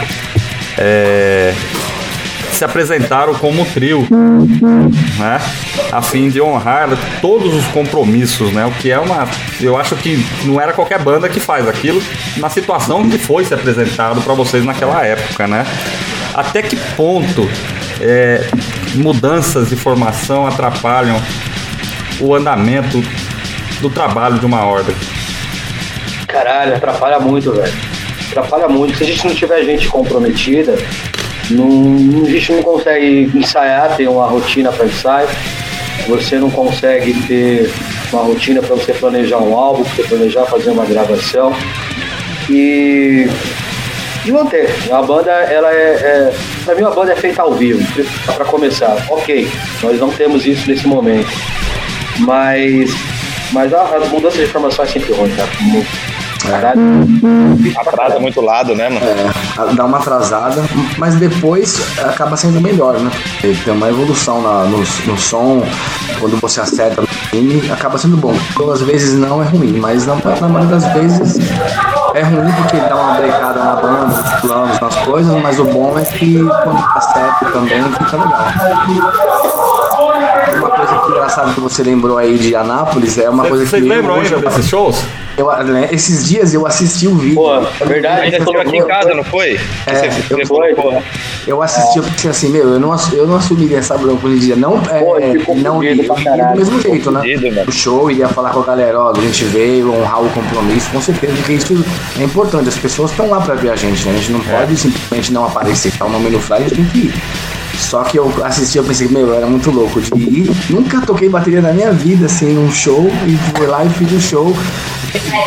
É, se apresentaram como trio, né? A fim de honrar todos os compromissos, né? O que é uma, eu acho que não era qualquer banda que faz aquilo na situação que foi se apresentado para vocês naquela época, né? Até que ponto é, mudanças de formação atrapalham o andamento do trabalho de uma ordem? Caralho, atrapalha muito, velho. Atrapalha muito. Se a gente não tiver gente comprometida, não, a gente não consegue ensaiar, ter uma rotina para ensaio. Você não consegue ter uma rotina para você planejar um álbum, para você planejar fazer uma gravação. E de manter. A banda, ela é, é para mim, a banda é feita ao vivo, para começar. Ok, nós não temos isso nesse momento, mas, mas a, as mudanças de formação é sempre ruim. Caralho. Atrasa muito lado, né, mano? É, dá uma atrasada, mas depois acaba sendo melhor, né? Tem uma evolução na- no, no som, quando você acerta no time, acaba sendo bom. Todas as vezes não é ruim, mas na, na maioria das vezes é ruim porque dá uma brecada na banda, nos planos, nas coisas, mas o bom é que quando acerta também fica legal. Uma coisa que engraçada que você lembrou aí de Anápolis é uma coisa que Vocês eu lembram hoje- ainda desses shows? eu, né, esses dias eu assisti o vídeo. Pô, é verdade, Ainda você estou aqui em casa, não foi? É, Você, eu porra. Eu assisti, eu pensei assim, meu, eu não, eu não assumiria essa bronca hoje em dia. Não, é, Pô, ficou não eu do mesmo jeito, né? mano. O show, iria falar com a galera, ó, a gente veio, honrar o compromisso, com certeza, porque isso é importante. As pessoas estão lá pra ver a gente, né? A gente não pode simplesmente não aparecer, tá o nome no flyer, a gente tem que ir. Só que eu assisti, eu pensei, meu, eu era muito louco de ir. Nunca toquei bateria na minha vida, assim, num show, e fui lá e fiz o show.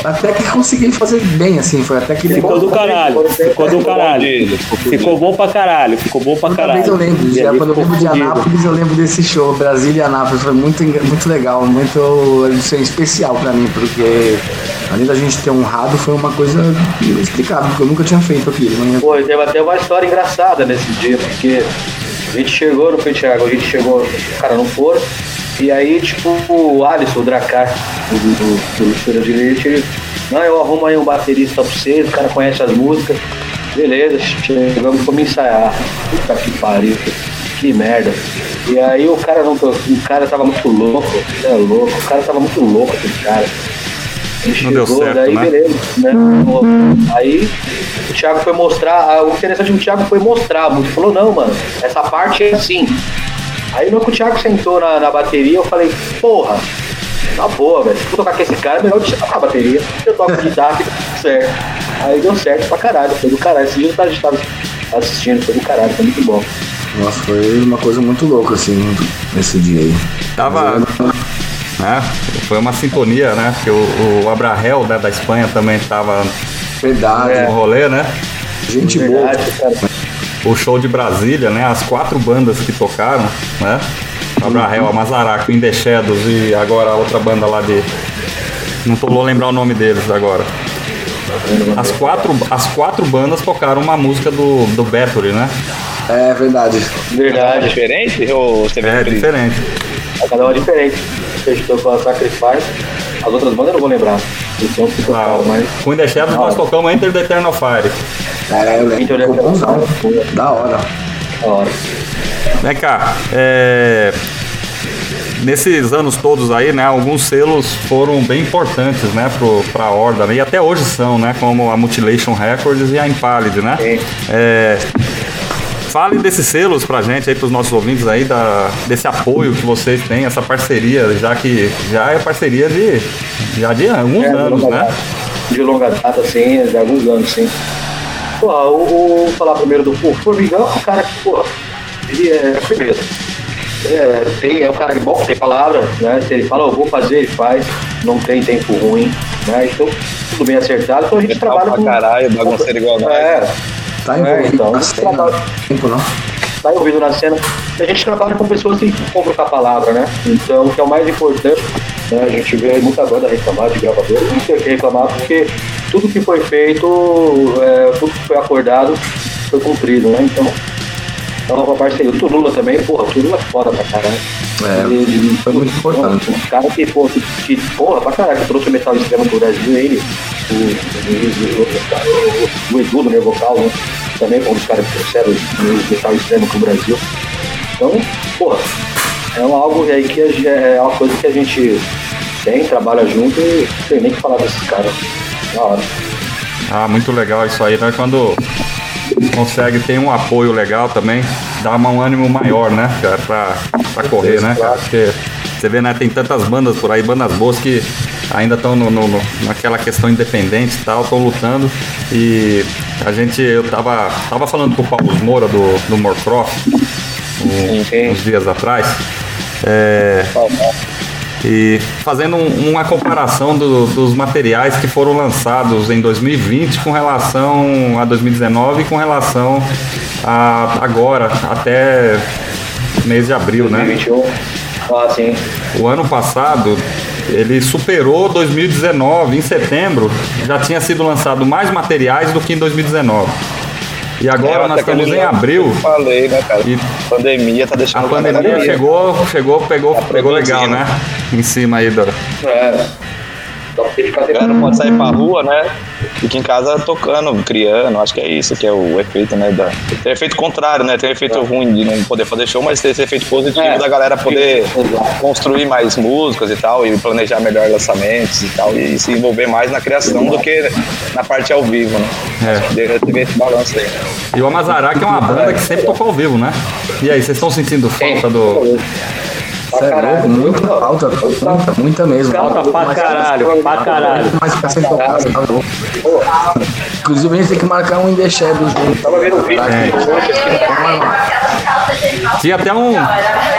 Até que consegui fazer bem, assim, foi até que Ficou do caralho, ficou do caralho. Ficou bom pra caralho, ficou bom pra caralho. eu lembro, já, quando eu lembro de. Anápolis, eu lembro desse show, Brasília e Anápolis, foi muito, muito legal, muito é especial pra mim, porque além da gente ter honrado, foi uma coisa inexplicável, porque eu nunca tinha feito aquilo. Né? Pô, teve até uma história engraçada nesse dia, porque a gente chegou no Thiago, a gente chegou, cara não for, e aí, tipo, o Alisson, o Dracar, do, do, do Mistura de Leite, ele, não, eu arrumo aí um baterista pra vocês, o cara conhece as músicas, beleza, chegamos, fomos ensaiar, puta que pariu, que merda. E aí o cara não, o cara tava muito louco, é louco, o cara tava muito louco, aquele cara. Não deu certo, daí né? beleza, né? Aí o Thiago foi mostrar, ah, o interessante é que o Thiago foi mostrar música, falou, não, mano, essa parte é assim. Aí no que o Thiago sentou na, na bateria, eu falei, porra, tá boa, velho. Se for tocar com esse cara, é melhor deixar tocar a bateria. Eu toco guitarra, fica tudo certo. Aí deu certo pra caralho, foi do caralho. Esse dia a gente tava assistindo, foi do caralho, foi muito bom. Nossa, foi uma coisa muito louca, assim, nesse dia aí. Tava. Né? Foi uma sintonia, né? Porque o, o Abrahel né, da Espanha também estava Verdade, no rolê, né? gente boa. Verdade, cara. O show de Brasília, né? As quatro bandas que tocaram, né? Abrahel, a Mazaraco, o In The Shadows e agora a outra banda lá de. Não tô vou lembrar o nome deles agora. As quatro, as quatro bandas tocaram uma música do, do Battery, né? É verdade. É Verdade, diferente ou você É diferente. cada uma é diferente. A gente tocou a Sacrifice, as outras bandas eu não vou lembrar. Que Ah, mas. com In The Shadows nós tocamos Enter the Eternal Fire. É, eu lembro. Então, Ficou bonzão. Da hora. Da hora. Vem cá, é... nesses anos todos aí, né, alguns selos foram bem importantes, né, pro, pra Horda, né, e até hoje são, né, como a Mutilation Records e a Impaled, né. É... fale desses selos pra gente aí, pros nossos ouvintes aí, da, desse apoio que vocês têm, essa parceria, já que já é parceria de, já de alguns É, de anos, né? data. De longa data, sim, de alguns anos, sim. Pô, o, o- falar primeiro do pô, o Formigão é um cara que, pô, ele é primeiro. É, tem, é um cara que bom, tem palavra, né? Se ele fala, eu vou fazer, ele faz, não tem tempo ruim, né? Então, tudo bem acertado, então a gente Metal trabalha pra com. caralho, bagunceiro igual nós. É, Tá É, envolvido então, na cena, trabalho- tempo não. tá envolvido na cena. A gente trabalha com pessoas que compram com a palavra, né? Então, o que é o mais importante, né? a gente vê muita banda reclamar de gravador, não tem que reclamar, porque tudo que foi feito, é, tudo que foi acordado, foi cumprido, né? Então, é uma parceria. O Tulula também, porra, o Tulula é foda pra caralho. É, Ele- foi muito importante. Um cara que, porra, que, que, porra, pra caralho, que trouxe o metal extremo pro Brasil, ele, o, o, o, o Edu do Nervo Vocal, né? Também foi um dos caras que trouxeram o metal extremo pro Brasil. Então, porra, é um algo aí que a é uma coisa que a gente tem, trabalha junto e não tem nem o que falar desses caras. Da hora. Ah, muito legal isso aí, né? Quando consegue ter um apoio legal também, dá um ânimo maior, né, cara, pra, pra correr, né, cara? Porque você vê, né, tem tantas bandas por aí, bandas boas que ainda estão no, no- no- naquela questão independente e tal, estão lutando. E a gente, eu tava, tava falando com o Paulo Moura do, do Morcroft um- uns dias atrás. É, e fazendo um- uma comparação do- dos materiais que foram lançados em 2020 com relação a 2019 e com relação a agora, até mês de abril, né? 2021. Ah, sim. O ano passado ele superou 2019, em setembro já tinha sido lançado mais materiais do que em 2019. E agora É, nós até estamos em abril. Eu falei, né, cara? E- Pandemia tá A deixando pandemia galera- chegou, chegou, pegou, pegou legal, né? Em cima aí do. É. Pra você ficar A não pode sair pra rua, né? Fica em casa tocando, criando. Acho que é isso que é o efeito, né? Da... Tem efeito contrário, né? Tem efeito ruim de não poder fazer show, mas tem esse efeito positivo É. da galera poder construir mais músicas e tal, e planejar melhor lançamentos e tal, e se envolver mais na criação do que na parte ao vivo, né? É. Ter esse balanço aí. E o Amazará, que é uma banda que sempre tocou ao vivo, né? E aí, vocês estão sentindo falta do. Cê é louco, muita falta, muita, muita mesmo. Falta pra caralho, pra caralho. Mas ficar sem tocar, tá louco. Inclusive a gente tem que marcar um indexé do jogo. Tava vendo o vídeo. Tinha até um.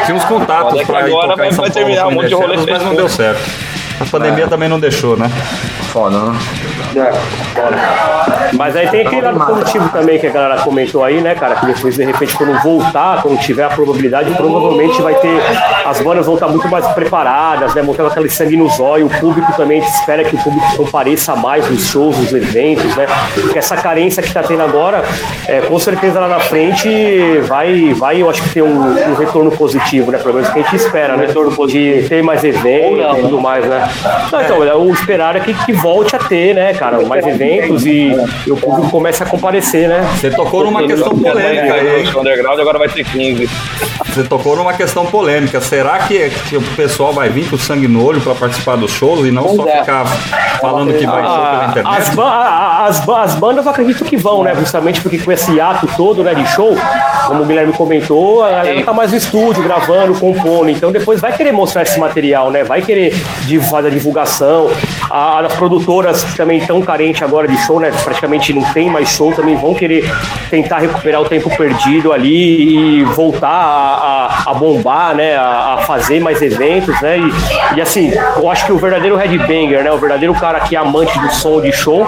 Tinha uns contatos pra ir agora tocar vai- em São vai Paulo terminar com um monte de rolê mas não deu certo. A pandemia também não deixou, né? Foda, né? É, foda. Mas aí tem aquele lado positivo também que a galera comentou aí, né, cara? Que depois, de repente, quando voltar, quando tiver a probabilidade, provavelmente vai ter. As bandas vão estar muito mais preparadas, né? Montando aquele sangue no zóio. O público também espera que o público compareça mais nos shows, nos eventos, né? Porque essa carência que tá tendo agora, é, com certeza lá na frente vai, vai eu acho que ter um, um retorno positivo, né? Pelo menos que a gente espera, né? De ter mais eventos e tudo mais, né? Não, então, é, o esperar é que, que volte a ter, né, cara, mais eventos e, e o público comece a comparecer, né? Você tocou numa questão polêmica aí? O underground agora vai ter 15. Você tocou numa questão polêmica. Será que, que o pessoal vai vir com sangue no olho pra participar dos shows e não só Pois é. ficar falando que vai show pela Ah, internet? as, ba- as, ba- as bandas eu acredito que vão, né? Justamente porque com esse ato todo né, de show, como o Guilherme comentou, a galera tá mais no estúdio, gravando, compondo. Então depois vai querer mostrar esse material, né? Vai querer fazer a divulgação. A- as produtoras também estão carentes agora de show, né? Praticamente não tem mais show, também vão querer tentar recuperar o tempo perdido ali e voltar a, a- a bombar, né? A, a fazer mais eventos, né? E, e assim, eu acho que o verdadeiro headbanger, né? O verdadeiro cara que é amante do som de show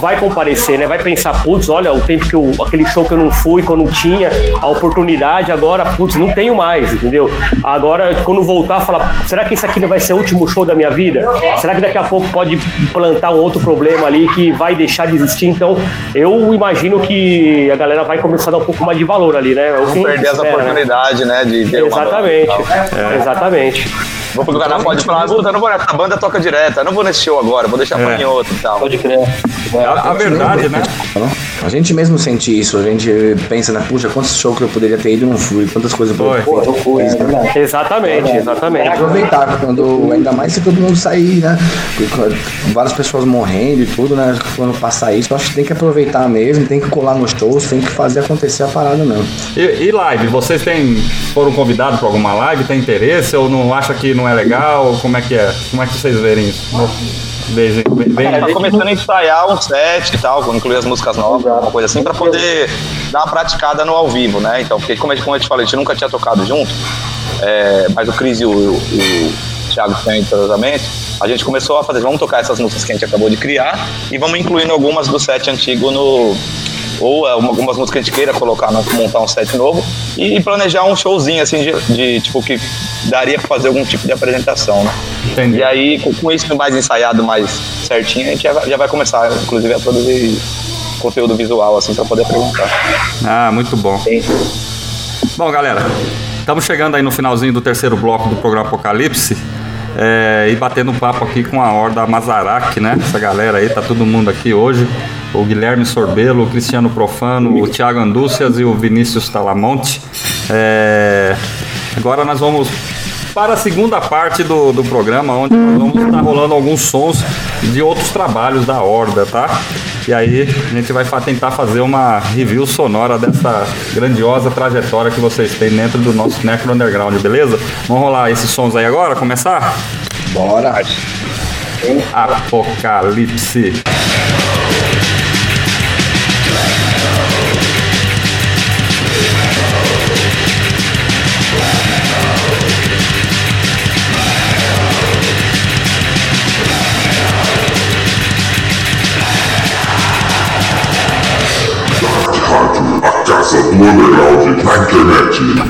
vai comparecer, né? Vai pensar, putz, olha, o tempo que eu, aquele show que eu não fui, que eu não tinha a oportunidade, agora, putz, não tenho mais, entendeu? Agora, quando voltar, falar, será que esse aqui não vai ser o último show da minha vida? Será que daqui a pouco pode plantar um outro problema ali que vai deixar de existir? Então, eu imagino que a galera vai começar a dar um pouco mais de valor ali, né? É Não perder espera, né? oportunidades, né? De ver uma Exatamente, tal. exatamente. Vou porque o cara pode falar, puta, eu não vou nessa banda toca direto, eu não vou nesse show agora, vou deixar pra É. em outro e tal. Pode crer. A, a verdade, né? A gente mesmo sente isso, a gente pensa, né? Puxa, quantos shows que eu poderia ter ido e não fui, quantas coisas eu Foi. poderia ter Pô, é verdade. Exatamente, exatamente. aproveitar quando ainda mais se todo mundo sair, né? Várias pessoas morrendo e tudo, né? Quando passar isso, eu acho que tem que aproveitar mesmo, tem que colar nos shows, tem que fazer acontecer a parada mesmo. E, e live, vocês têm, foram convidados para alguma live? Tem interesse ou não acha que não é legal? Como é que é? Como é que vocês verem isso? Veem, veem, É, tá começando a ensaiar um set e tal, incluir as músicas novas, uma coisa assim, pra poder dar uma praticada no ao vivo, né? Então, porque como, como eu te falei, a gente nunca tinha tocado junto, é, mas o Cris e o, o, o Thiago entrosamento, a gente começou a fazer, vamos tocar essas músicas que a gente acabou de criar e vamos incluindo algumas do set antigo no. Ou é, uma- algumas músicas que a gente queira colocar, montar um set novo e planejar um showzinho assim de, de, tipo que daria pra fazer algum tipo de apresentação, né? Entendi. E aí, com, com isso mais ensaiado, mais certinho, a gente já, vai- já vai começar, inclusive, a produzir conteúdo visual, assim, pra poder apresentar. Ah, muito bom. Bom, galera, estamos chegando aí no finalzinho do terceiro bloco do programa Apocalipse. é, e batendo um papo aqui com a Horda Mazarac, né? Essa galera aí, tá todo mundo aqui hoje. O Guilherme Sorbelo, o Cristiano Profano, o Thiago Andúcias e o Vinícius Talamonte. É, agora nós vamos para a segunda parte do, do programa, onde nós vamos estar rolando alguns sons de outros trabalhos da Horda, tá? E aí a gente vai tentar fazer uma review sonora dessa grandiosa trajetória que vocês têm dentro do nosso Necro Underground, beleza? Vamos rolar esses sons aí agora, começar? Bora! Apocalipse. Na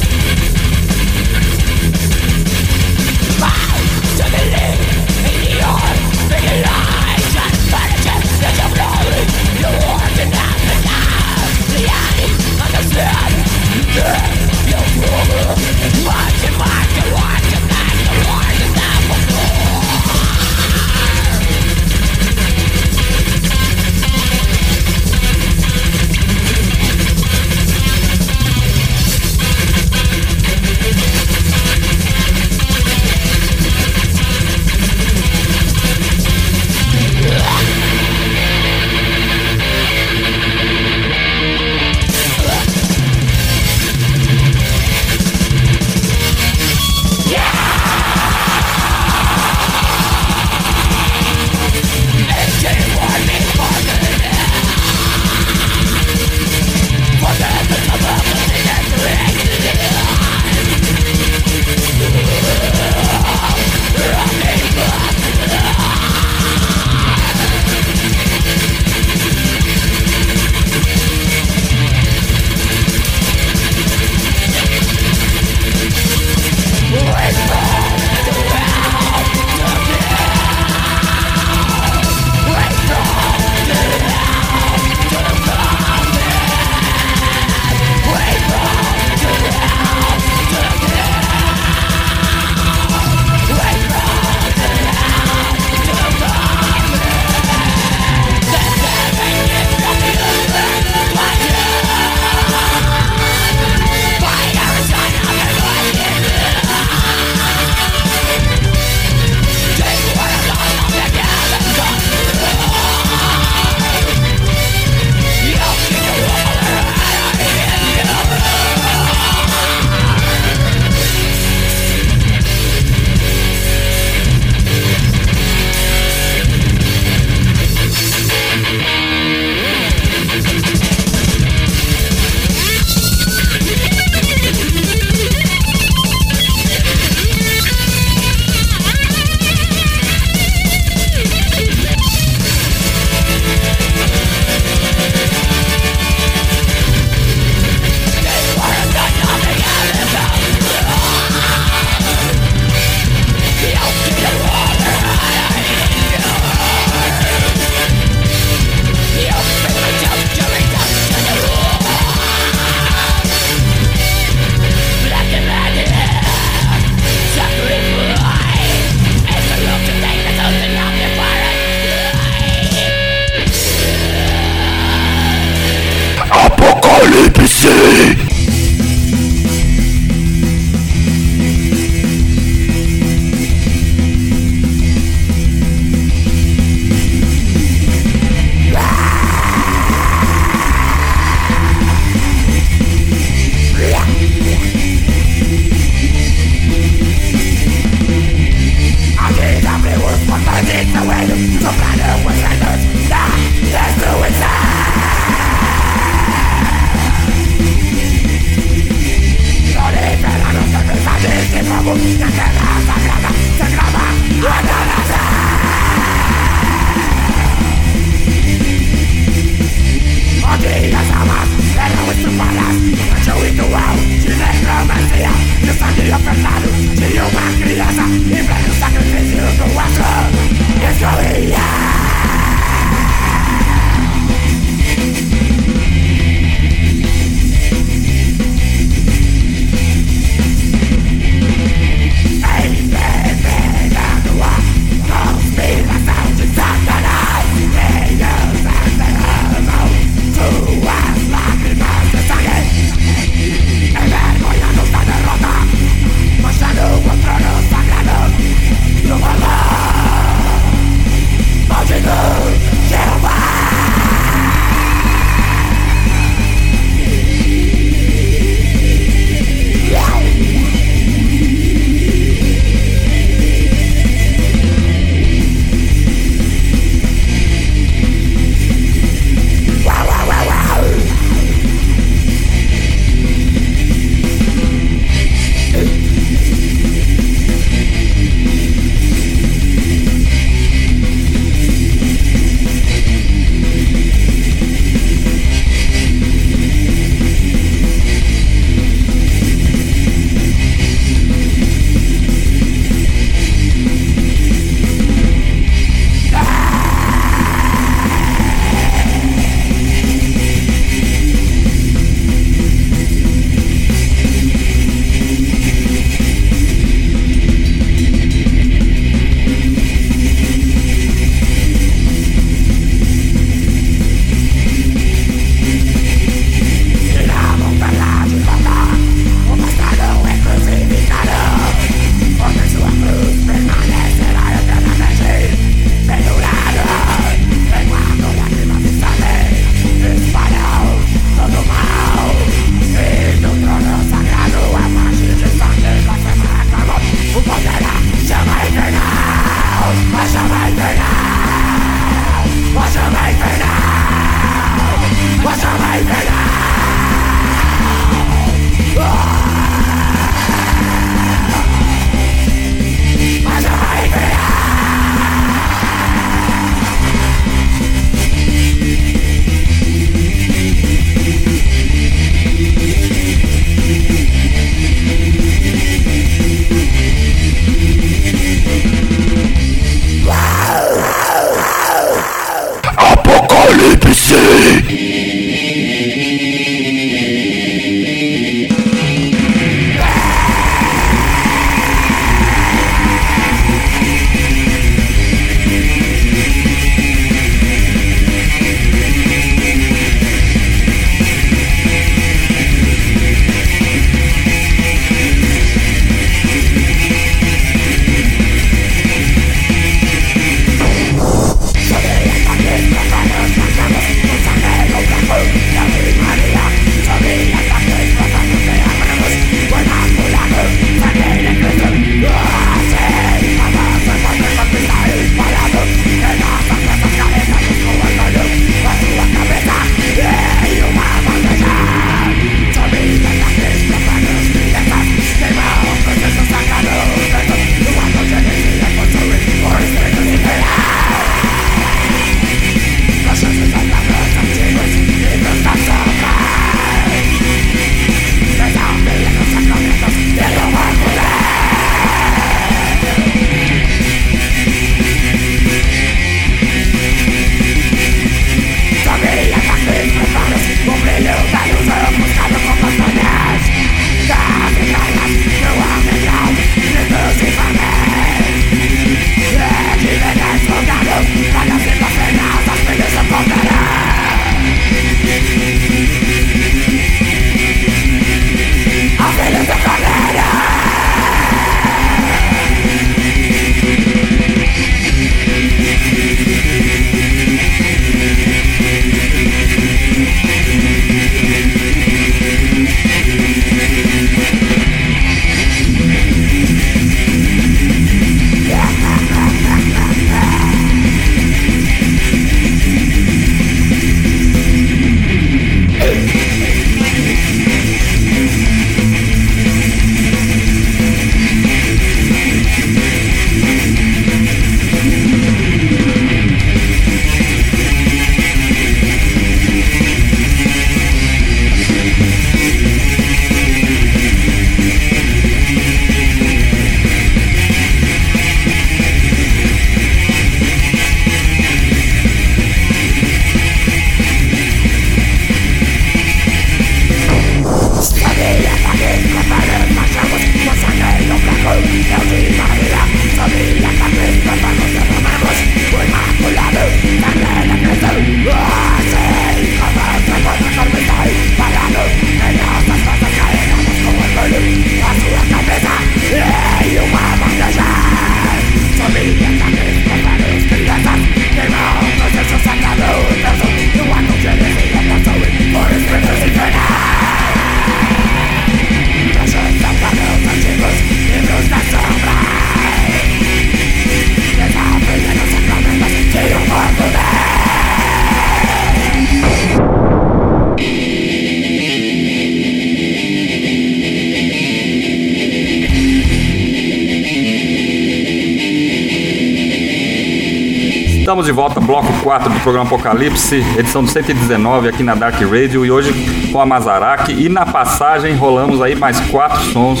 bloco 4 do programa Apocalipse, edição do 119 aqui na Dark Radio e hoje com a Mazaraki e na passagem rolamos aí mais quatro sons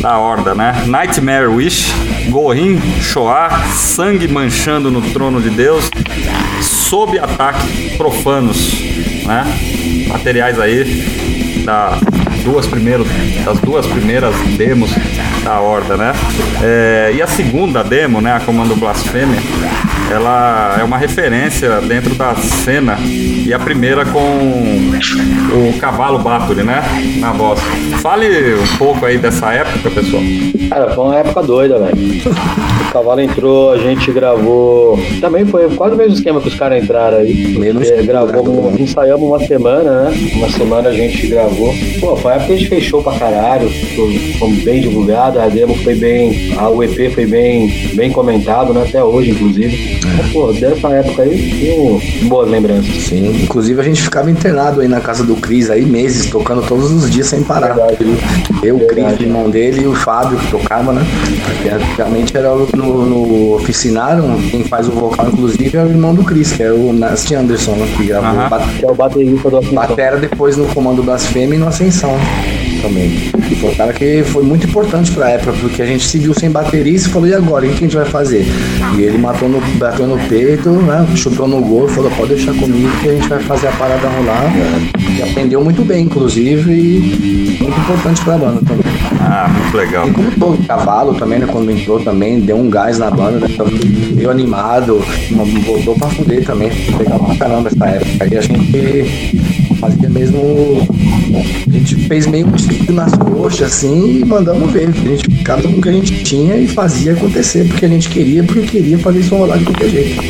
da horda, né? Nightmare Wish, Gorin, Shoah, Sangue Manchando no Trono de Deus, Sob Ataque Profanos, né? Materiais aí da duas primeiros, das duas primeiras demos da Horda, né? É, e a segunda demo, né, a Comando Blasfêmia, ela é uma referência dentro da cena e a primeira com o cavalo Bathory, né, na voz. Fale um pouco aí dessa época, pessoal. Cara, foi uma época doida, velho. O cavalo entrou, a gente gravou. Também foi quase o mesmo esquema que os caras entraram aí. Menos É, gravou, ensaiamos uma semana, né? Uma semana a gente gravou. Pô, foi a época que a gente fechou pra caralho. Foi, foi bem divulgado, a demo foi bem. A UEP foi bem, bem comentado, né? Até hoje, inclusive. Pô, dessa época aí, tenho boas lembranças. Sim, inclusive a gente ficava internado aí na casa do Cris aí meses, tocando todos os dias sem parar. Eu, o Cris, o irmão dele e o Fábio que tocava, né? Porque Antigamente era no, no oficinário, quem faz o vocal inclusive é o irmão do Cris, que é o Nasty Anderson, né, que o bat- Que é o baterista do Ascensão. batera depois no comando Blasfêmia e no Ascensão também. E foi um cara que foi muito importante pra época, porque a gente se viu sem baterista e falou, e agora, o que a gente vai fazer? E ele matou no, bateu no peito, né? Chutou no gol, falou, pode deixar comigo que a gente vai fazer a parada rolar. E aprendeu muito bem, inclusive, e muito importante pra banda também. Ah, muito legal. E como todo cavalo também, né? Quando entrou também, deu um gás na banda, né? Meio animado, voltou pra fuder também. Legal pra caramba essa época. E a gente fazia mesmo. A gente fez meio um tiro nas coxas assim e mandamos ver. A gente ficava com o que a gente tinha e fazia acontecer porque a gente queria, porque queria fazer isso rolar de qualquer jeito.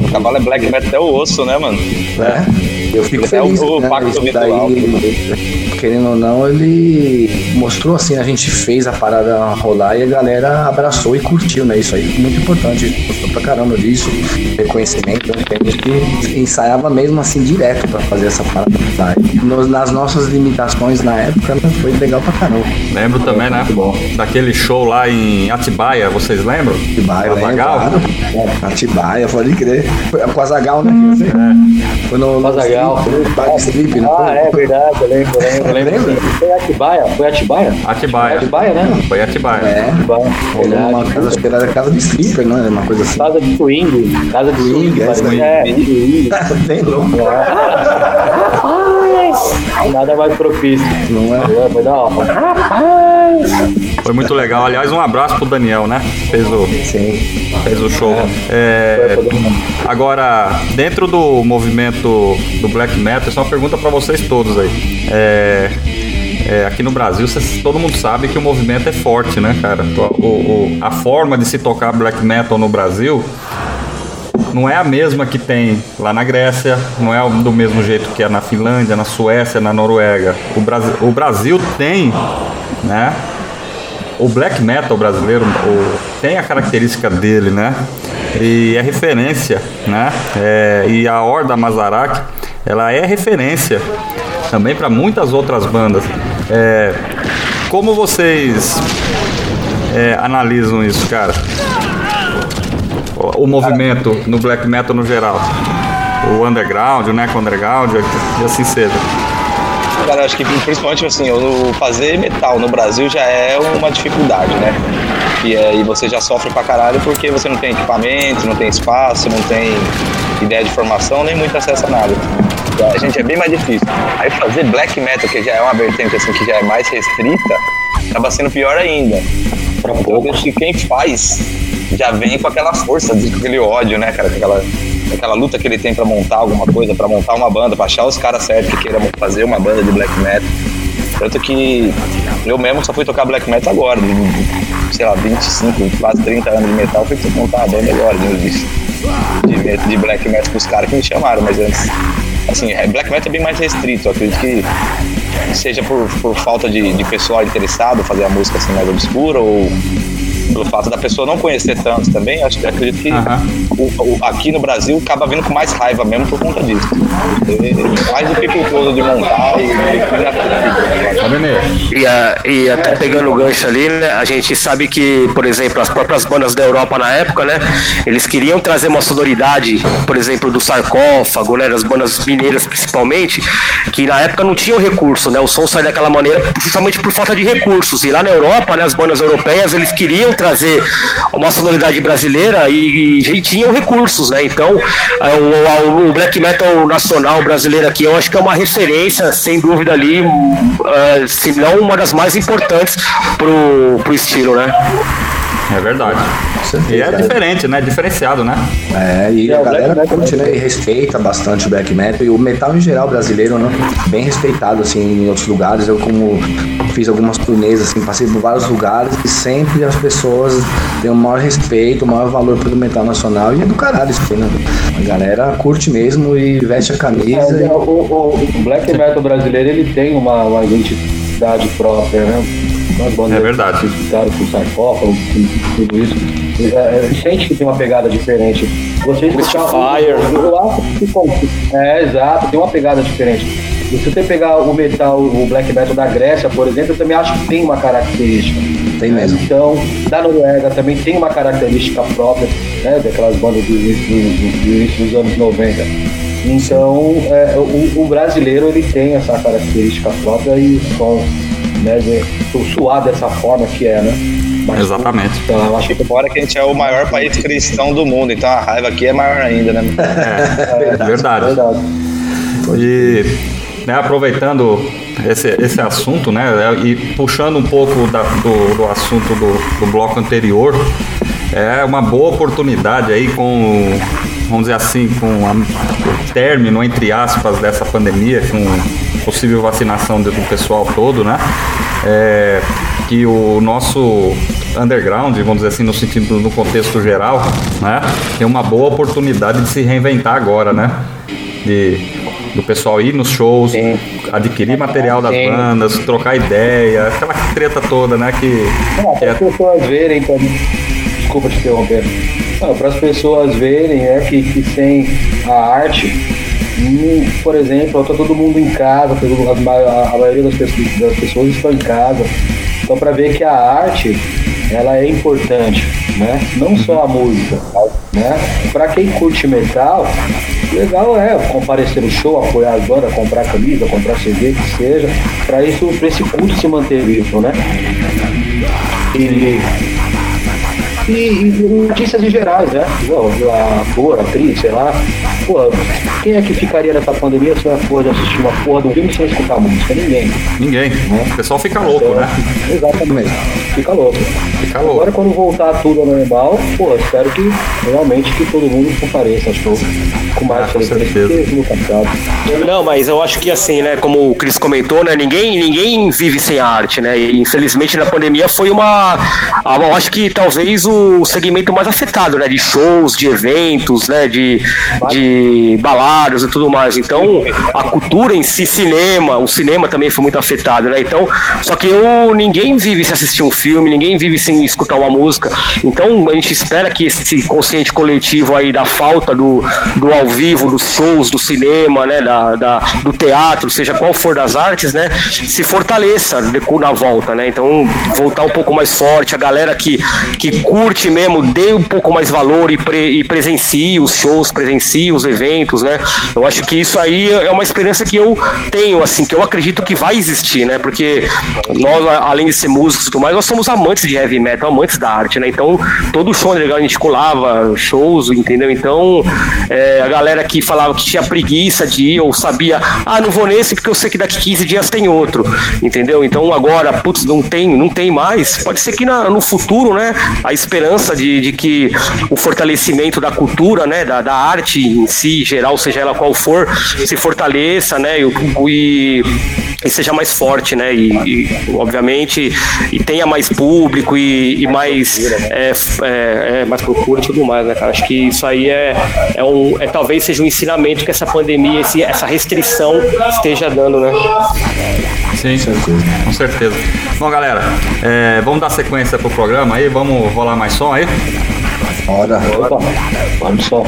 O cavalo é black metal até o osso, né, mano? Né? Eu fico É feliz. o- o né? pacto virtual. daí, querendo ou não, ele mostrou assim, a gente fez a parada rolar e a galera abraçou e curtiu, né? Isso aí foi muito importante. Gostou pra caramba disso, reconhecimento, né? Que a gente ensaiava mesmo assim direto pra fazer essa parada. rolar. Nos- nas nossas limitações na época, né? foi legal pra caramba. Lembro também, né? Daquele show lá em Atibaia, vocês lembram? Atibaia, eu lembro, claro. É, Atibaia, pode crer. Foi com a Zagal, né? Foi no, no Azaghal. Bar Strip, né? Ah, é verdade, eu lembro, eu lembro, eu lembro. Foi Atibaia? Foi Atibaia? Atibaia. Atibaia, né? Foi Atibaia. É, Atibaia, rolou uma casa, acho que era casa de stripper, não é? Uma coisa assim. Casa de swing, casa de Swing, swing, é swing. é, swing. Bem louco, Nada mais propício. não é? É, Foi da hora. Foi muito legal. Aliás, um abraço pro Daniel, né? Fez o, Sim. fez o show. É, agora, dentro do movimento do black metal, é uma pergunta para vocês todos aí. É, é, aqui no Brasil, todo mundo sabe que o movimento é forte, né, cara? O- o- a forma de se tocar black metal no Brasil não é a mesma que tem lá na Grécia, não é do mesmo jeito que é na Finlândia, na Suécia, na Noruega. O Brasil, o Brasil tem, né? O black metal brasileiro o- tem a característica dele, né? E é referência, né? É, e a Horda Mazaraki, ela é referência também para muitas outras bandas. É, como vocês é, analisam isso, cara? O, o movimento no black metal no geral. O underground, o neco underground e assim seja. Cara, eu acho que principalmente assim, fazer metal no Brasil já é uma dificuldade, né? E aí você já sofre pra caralho porque você não tem equipamento, não tem espaço, não tem ideia de formação, nem muito acesso a nada. A gente é bem mais difícil. Aí fazer black metal, que já é uma vertente assim que já é mais restrita, acaba sendo pior ainda. Então, eu acho que quem faz já vem com aquela força, com aquele ódio, né, cara? Com aquela, aquela luta que ele tem pra montar alguma coisa, pra montar uma banda, pra achar os caras certos que queiram fazer uma banda de black metal. Tanto que eu mesmo só fui tocar black metal agora, de, sei lá, 25, quase 30 anos de metal, fui montar a banda agora, de, de, de black metal pros caras que me chamaram, mas antes. Assim, é, black metal é bem mais restrito, eu acredito que seja por, por falta de, de pessoal interessado fazer a música assim mais obscura ou pelo fato da pessoa não conhecer tanto também, acho que acredito que o, o, aqui no Brasil acaba vindo com mais raiva mesmo por conta disso. Mais dificultoso de montar e e, a, e até pegando o gancho ali, né, a gente sabe que, por exemplo, as próprias bandas da Europa na época, né, eles queriam trazer uma sonoridade, por exemplo, do sarcófago, né, das bandas mineiras principalmente, que na época não tinham recurso, né, o som sai daquela maneira justamente por falta de recursos. E lá na Europa, né, as bandas europeias, eles queriam trazer uma sonoridade brasileira e, e tinham recursos, né, então é, o, o black metal nacional brasileiro aqui, eu acho que é uma referência, sem dúvida ali, uh, se não uma das mais importantes pro, pro estilo, né? É verdade. E é diferente, né? Diferenciado, né? É, e a galera curte, né? E respeita bastante o black metal e o metal em geral brasileiro, né? Bem respeitado, assim, em outros lugares. Eu, como fiz algumas turnês, assim, passei por vários lugares e sempre as pessoas têm o maior respeito, o maior valor pelo metal nacional e é do caralho isso aqui, né? A galera curte mesmo e veste a camisa. É, e... o, o, o, black metal brasileiro, ele tem uma, uma identidade própria, né? É verdade. Que ficaram com sarcófago, tudo isso. É, sente que tem uma pegada diferente. Vocês Fire. Eu acho que é, exato, tem uma pegada diferente. Se você pegar o metal, o black metal da Grécia, por exemplo, eu também acho que tem uma característica. Tem mesmo. Então, da Noruega também tem uma característica própria, né, daquelas bandas do início, dos anos 90. Então, é, o, o, brasileiro ele tem essa característica própria e o som né, de suar dessa forma que é, né? Mas, Exatamente. Então, eu acho que fora que a gente é o maior país cristão do mundo, então a raiva aqui é maior ainda, né? É, é verdade. verdade. E né, aproveitando esse, esse assunto, né, e puxando um pouco da, do, do assunto do, do bloco anterior, é uma boa oportunidade aí com, vamos dizer assim, com a, o término, entre aspas, dessa pandemia, com possível vacinação do pessoal todo, né? É, que o nosso underground, vamos dizer assim, no sentido no contexto geral, né? Tem uma boa oportunidade de se reinventar agora, né? De, do pessoal ir nos shows, Sim. adquirir material das Sim. bandas, trocar ideia, aquela treta toda, né? Que, Não, que é... as pessoas verem também. Desculpa te interromper. Para as pessoas verem é, que, que sem a arte por exemplo, está todo mundo em casa, a maioria das pessoas, das pessoas estão em casa. Então, para ver que a arte ela é importante, né? Não só a música, né? Para quem curte metal, legal é comparecer no show, apoiar as bandas, comprar camisa, comprar CD, que seja, para isso, para esse culto se manter vivo, né? E e, e notícias em gerais, né? A ator, atriz, sei lá. Pô, quem é que ficaria nessa pandemia se não for de assistir uma porra de um filme sem escutar música? Ninguém. Ninguém. Né? O pessoal fica louco, então, né? Exatamente. Fica louco. Fica louco. Agora quando voltar tudo ao normal, pô, espero que realmente que todo mundo compareça show com mais ah, certeza. no passado. Não, mas eu acho que assim, né, como o Cris comentou, né, ninguém, ninguém vive sem arte, né? E infelizmente na pandemia foi uma. Eu acho que talvez o o segmento mais afetado, né? De shows, de eventos, né? De, de baladas e tudo mais. Então, a cultura em si, cinema, o cinema também foi muito afetado, né? Então, só que eu, ninguém vive sem assistir um filme, ninguém vive sem escutar uma música. Então, a gente espera que esse consciente coletivo aí da falta do, do ao vivo, dos shows, do cinema, né? Da, da, do teatro, seja qual for das artes, né? Se fortaleça na volta, né? Então, voltar um pouco mais forte, a galera que, que curte mesmo, dê um pouco mais valor e, pre, e presencie os shows, presencie os eventos, né? Eu acho que isso aí é uma experiência que eu tenho, assim, que eu acredito que vai existir, né? Porque nós, além de ser músicos e tudo mais, nós somos amantes de heavy metal, amantes da arte, né? Então, todo show legal a gente colava, shows, entendeu? Então, é, galera que falava que tinha preguiça de ir ou sabia, ah, não vou nesse porque eu sei que daqui 15 dias tem outro, entendeu? Então, agora, putz, não tem, não tem mais. Pode ser que na, no futuro, né? A esperança de, de que o fortalecimento da cultura, né, da, da arte em si, geral, seja ela qual for, se fortaleça, né, e, e, seja mais forte, né, e, e, obviamente e tenha mais público e, e mais é, é, é, mais procura e tudo mais, né, cara? Acho que isso aí é, é um é talvez seja um ensinamento que essa pandemia, esse, essa restrição esteja dando, né? Sim, com certeza. Bom, galera, é, vamos dar sequência pro programa aí, vamos rolar mais som aí? Bora. Vamos só.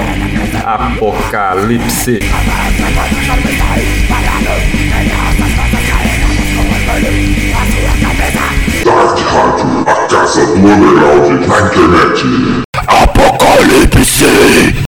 Apocalipse. Dark Rádio, a casa do underground na internet. Apocalipse!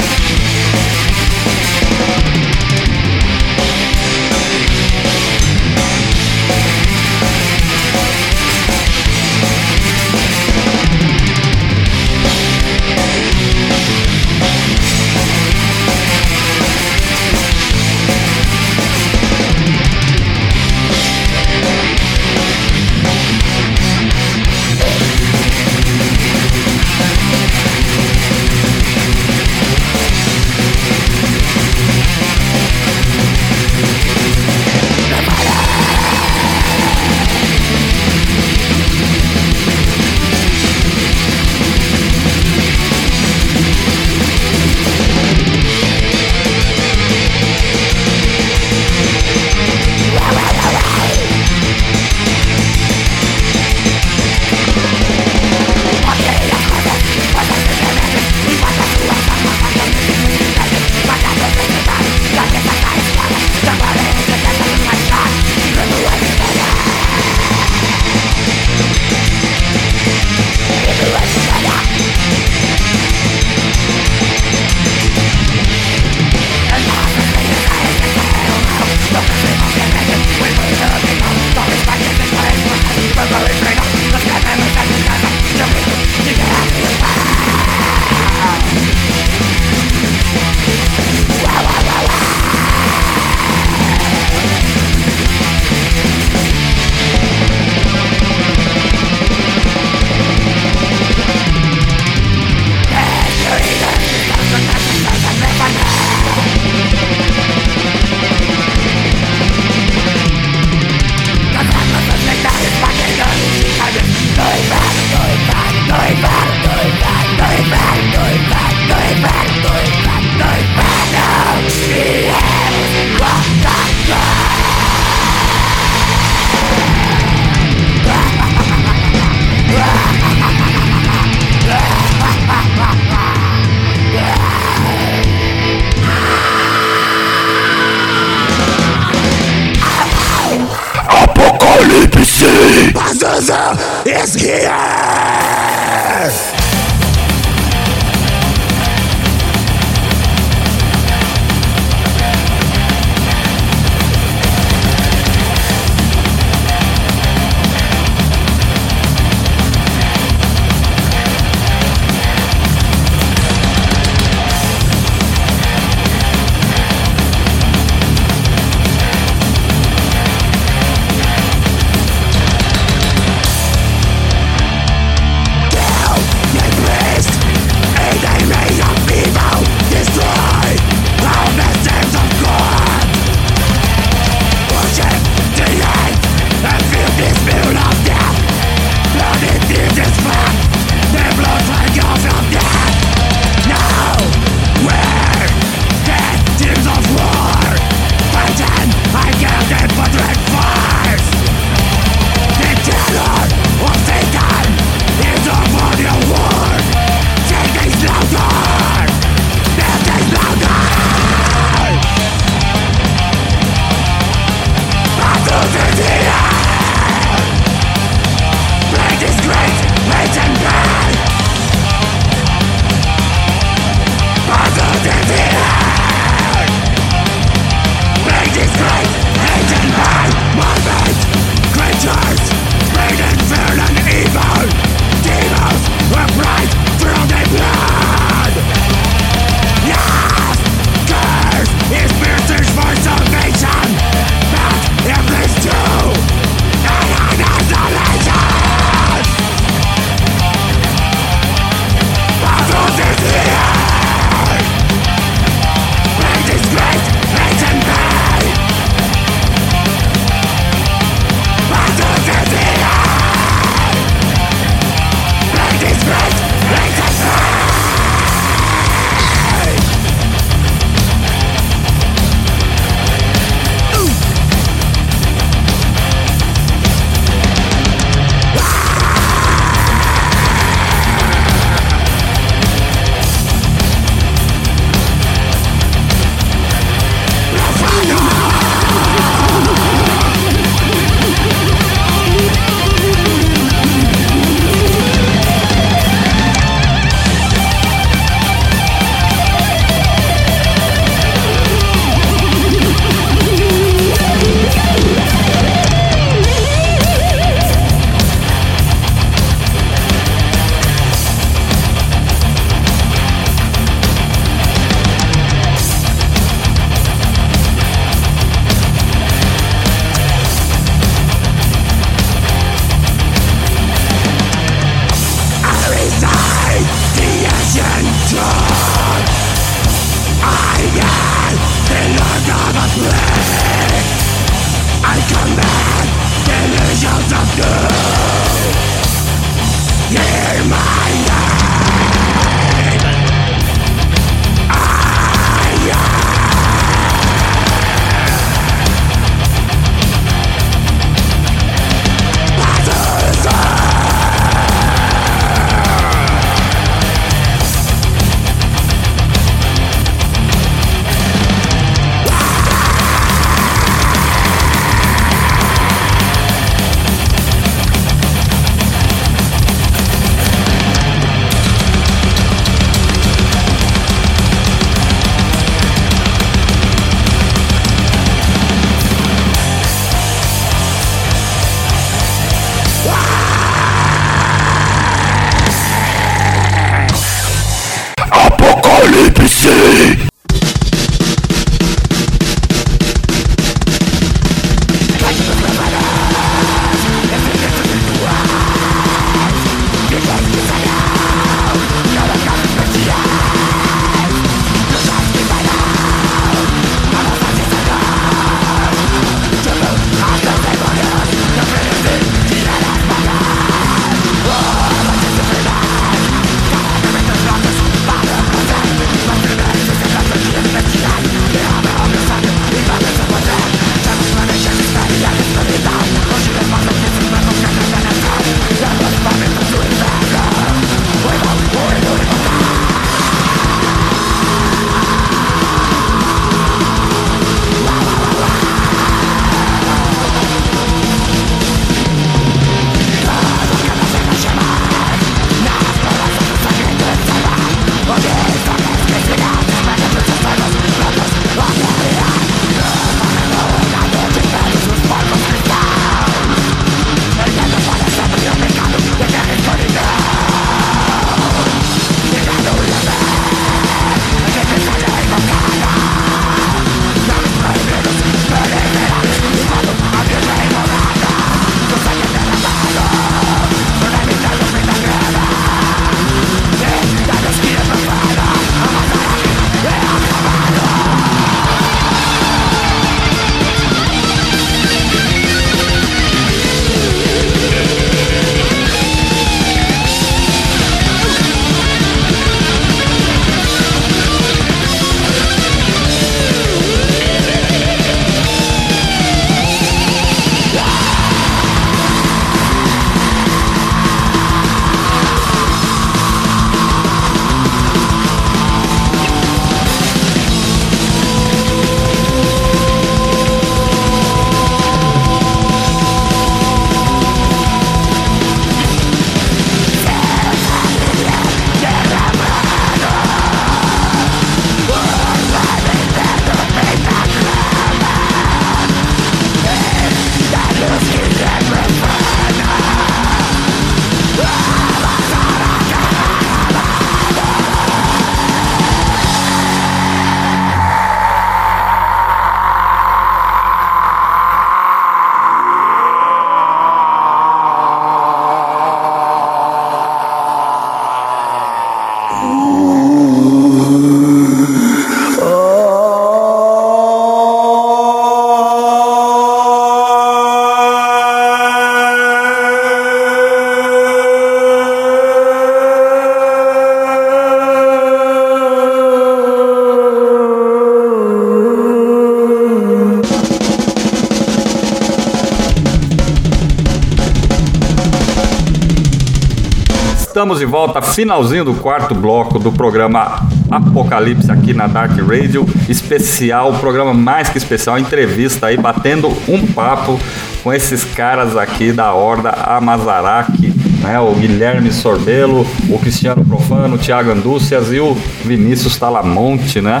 Estamos de volta, finalzinho do quarto bloco do programa Apocalipse aqui na Dark Radio, especial, programa mais que especial, entrevista aí, batendo um papo com esses caras aqui da Horda Amazaraque, né? O Guilherme Sorbelo, o Cristiano Profano, o Thiago Andúcias e o Vinícius Talamonte, né?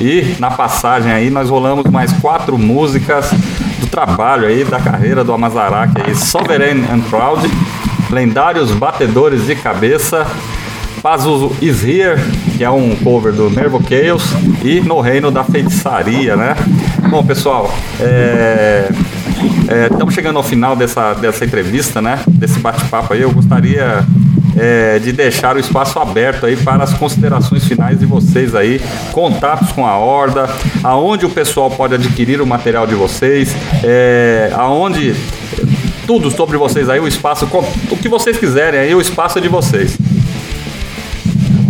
E na passagem aí nós rolamos mais quatro músicas do trabalho aí, da carreira do Amazaraque aí, Sovereign and Proud, lendários batedores de cabeça, Pazuzu Is Here, que é um cover do Nervo Chaos, e No Reino da Feitiçaria, né? Bom, pessoal, é... Estamos chegando ao final dessa, dessa entrevista, né? Desse bate-papo aí. Eu gostaria é, de deixar o espaço aberto aí para as considerações finais de vocês aí, contatos com a Horda, aonde o pessoal pode adquirir o material de vocês, é, aonde tudo sobre vocês aí, o espaço, o que vocês quiserem aí, o espaço é de vocês.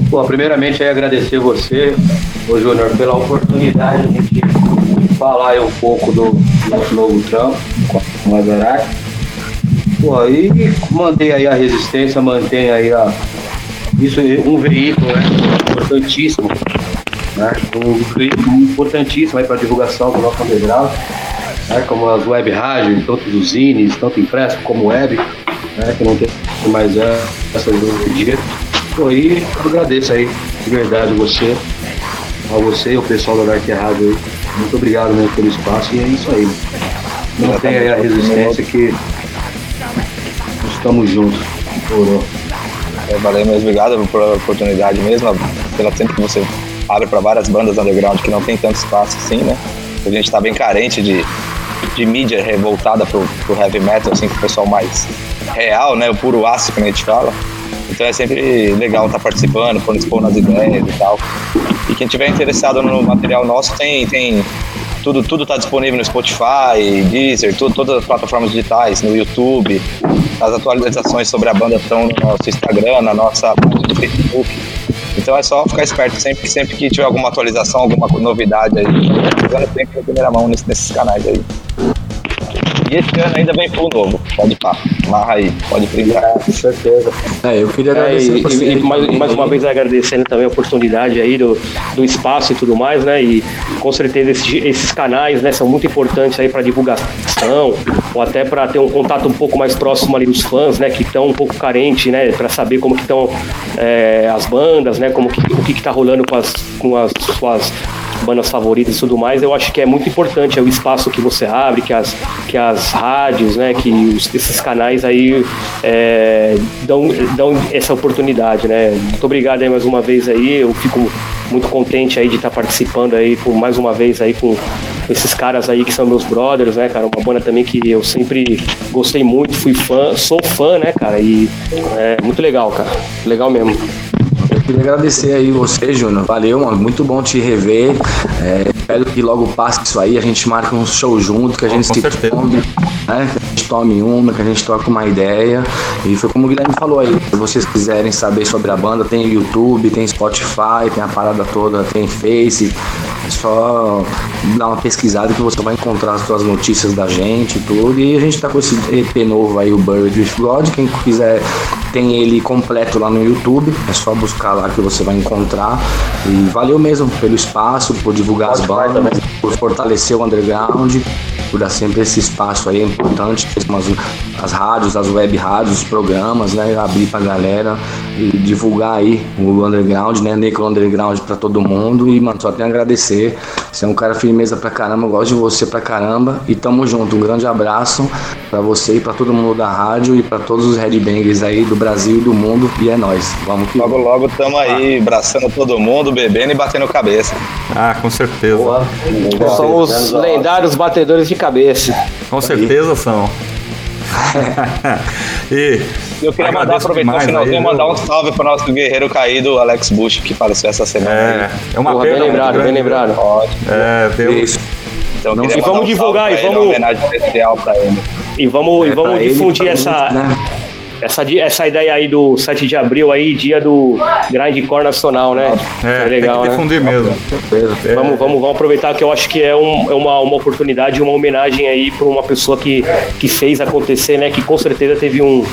Bom, primeiramente aí agradecer você, ô Júnior, pela oportunidade de a gente falar aí um pouco do nosso novo trampo com a Azarac. Pô, aí mantém aí a resistência, mantém aí a. Isso é um veículo, né? Importantíssimo. Né? Um veículo importantíssimo aí para divulgação do nosso underground. Né? Como as web rádios, tanto dos zines, tanto impresso como web, né? Que não tem mais essas do dia. Pô, aí eu agradeço aí, de verdade, você, a você e o pessoal da Dark Rádio. Muito obrigado mesmo pelo espaço e é isso aí. Mantenha aí a resistência que estamos juntos. É, valeu mesmo, obrigado pela oportunidade mesmo, pela tempo que você abre para várias bandas underground que não tem tanto espaço assim, né? A gente tá bem carente de, de mídia revoltada pro, pro heavy metal, assim, pro pessoal mais real, né? O puro ácido que a gente fala. Então é sempre legal estar tá participando, pondo expor nas ideias e tal. E quem tiver interessado no material nosso tem, tem tudo tudo está disponível no Spotify, Deezer, tudo, todas as plataformas digitais, no YouTube. As atualizações sobre a banda estão no nosso Instagram, na nossa página do Facebook. Então é só ficar esperto sempre, sempre que tiver alguma atualização, alguma novidade aí, sempre em primeira mão nesses canais aí. E esse ano ainda vem full novo. Pode pá. Marra aí, pode brincar. Com certeza. É, eu queria agradecer. É, e, e, mais, mais, uma vez agradecendo também a oportunidade aí do, do espaço e tudo mais, né? E com certeza esses, esses canais né, são muito importantes aí para divulgação, ou até para ter um contato um pouco mais próximo ali dos fãs, né? Que estão um pouco carentes, né? Para saber como que estão é, as bandas, né? Como que, o que está rolando com as, com as suas bandas favoritas e tudo mais, eu acho que é muito importante é o espaço que você abre, que as, que as rádios, né, que os, esses canais aí é, dão, dão essa oportunidade, né. Muito obrigado aí mais uma vez aí, eu fico muito contente aí de estar participando aí por mais uma vez aí com esses caras aí que são meus brothers, né, cara? Uma banda também que eu sempre gostei muito, fui fã, sou fã, né, cara? E é muito legal, cara. Legal mesmo. Queria agradecer aí você, Júnior. Valeu, mano. Muito bom te rever. É, espero que logo passe isso aí. A gente marca um show junto, que a gente Com se certeza. tome, né? Que a gente tome uma, que a gente troque uma ideia. E foi como o Guilherme falou aí. Se vocês quiserem saber sobre a banda, tem YouTube, tem Spotify, tem a parada toda, tem Face. É só dar uma pesquisada que você vai encontrar as suas notícias da gente e tudo. E a gente tá com esse EP novo aí, o Bird with God. Quem quiser tem ele completo lá no YouTube. É só buscar lá que você vai encontrar. E valeu mesmo pelo espaço, por divulgar as bandas, por fortalecer o underground, por dar sempre esse espaço aí é importante, as, as rádios, as web rádios, os programas, né? Abrir pra galera e divulgar aí o underground, né? Necro Underground pra todo mundo. E, mano, só tenho a agradecer. Você é um cara firmeza pra caramba, eu gosto de você pra caramba. E tamo junto. Um grande abraço pra você e pra todo mundo da rádio e pra todos os headbangers aí do Brasil e do mundo. E é nóis. Vamos que Logo, logo tamo aí, abraçando todo mundo, bebendo e batendo cabeça. Ah, com certeza. São os lendários batedores de cabeça. Com certeza são. E Eu queria mandar, aproveitar o finalzinho, aí, mandar um salve pro nosso guerreiro caído, Alex Bush, que faleceu essa semana. É, é uma Porra, pena. bem lembrado, bem lembrado. Ótimo. É. Isso. Então, Não, e vamos um divulgar, e ele, vamos- Uma homenagem especial pra ele. E vamos, e É, vamos pra ele, difundir pra essa, né? Essa, essa ideia aí do 7 de abril aí, dia do Grindcore Nacional, né? É, legal, tem que né? mesmo. É. Vamos, vamos, vamos aproveitar que eu acho que é, um- é uma, uma oportunidade, uma homenagem aí para uma pessoa que, que fez acontecer, né? Que com certeza teve um,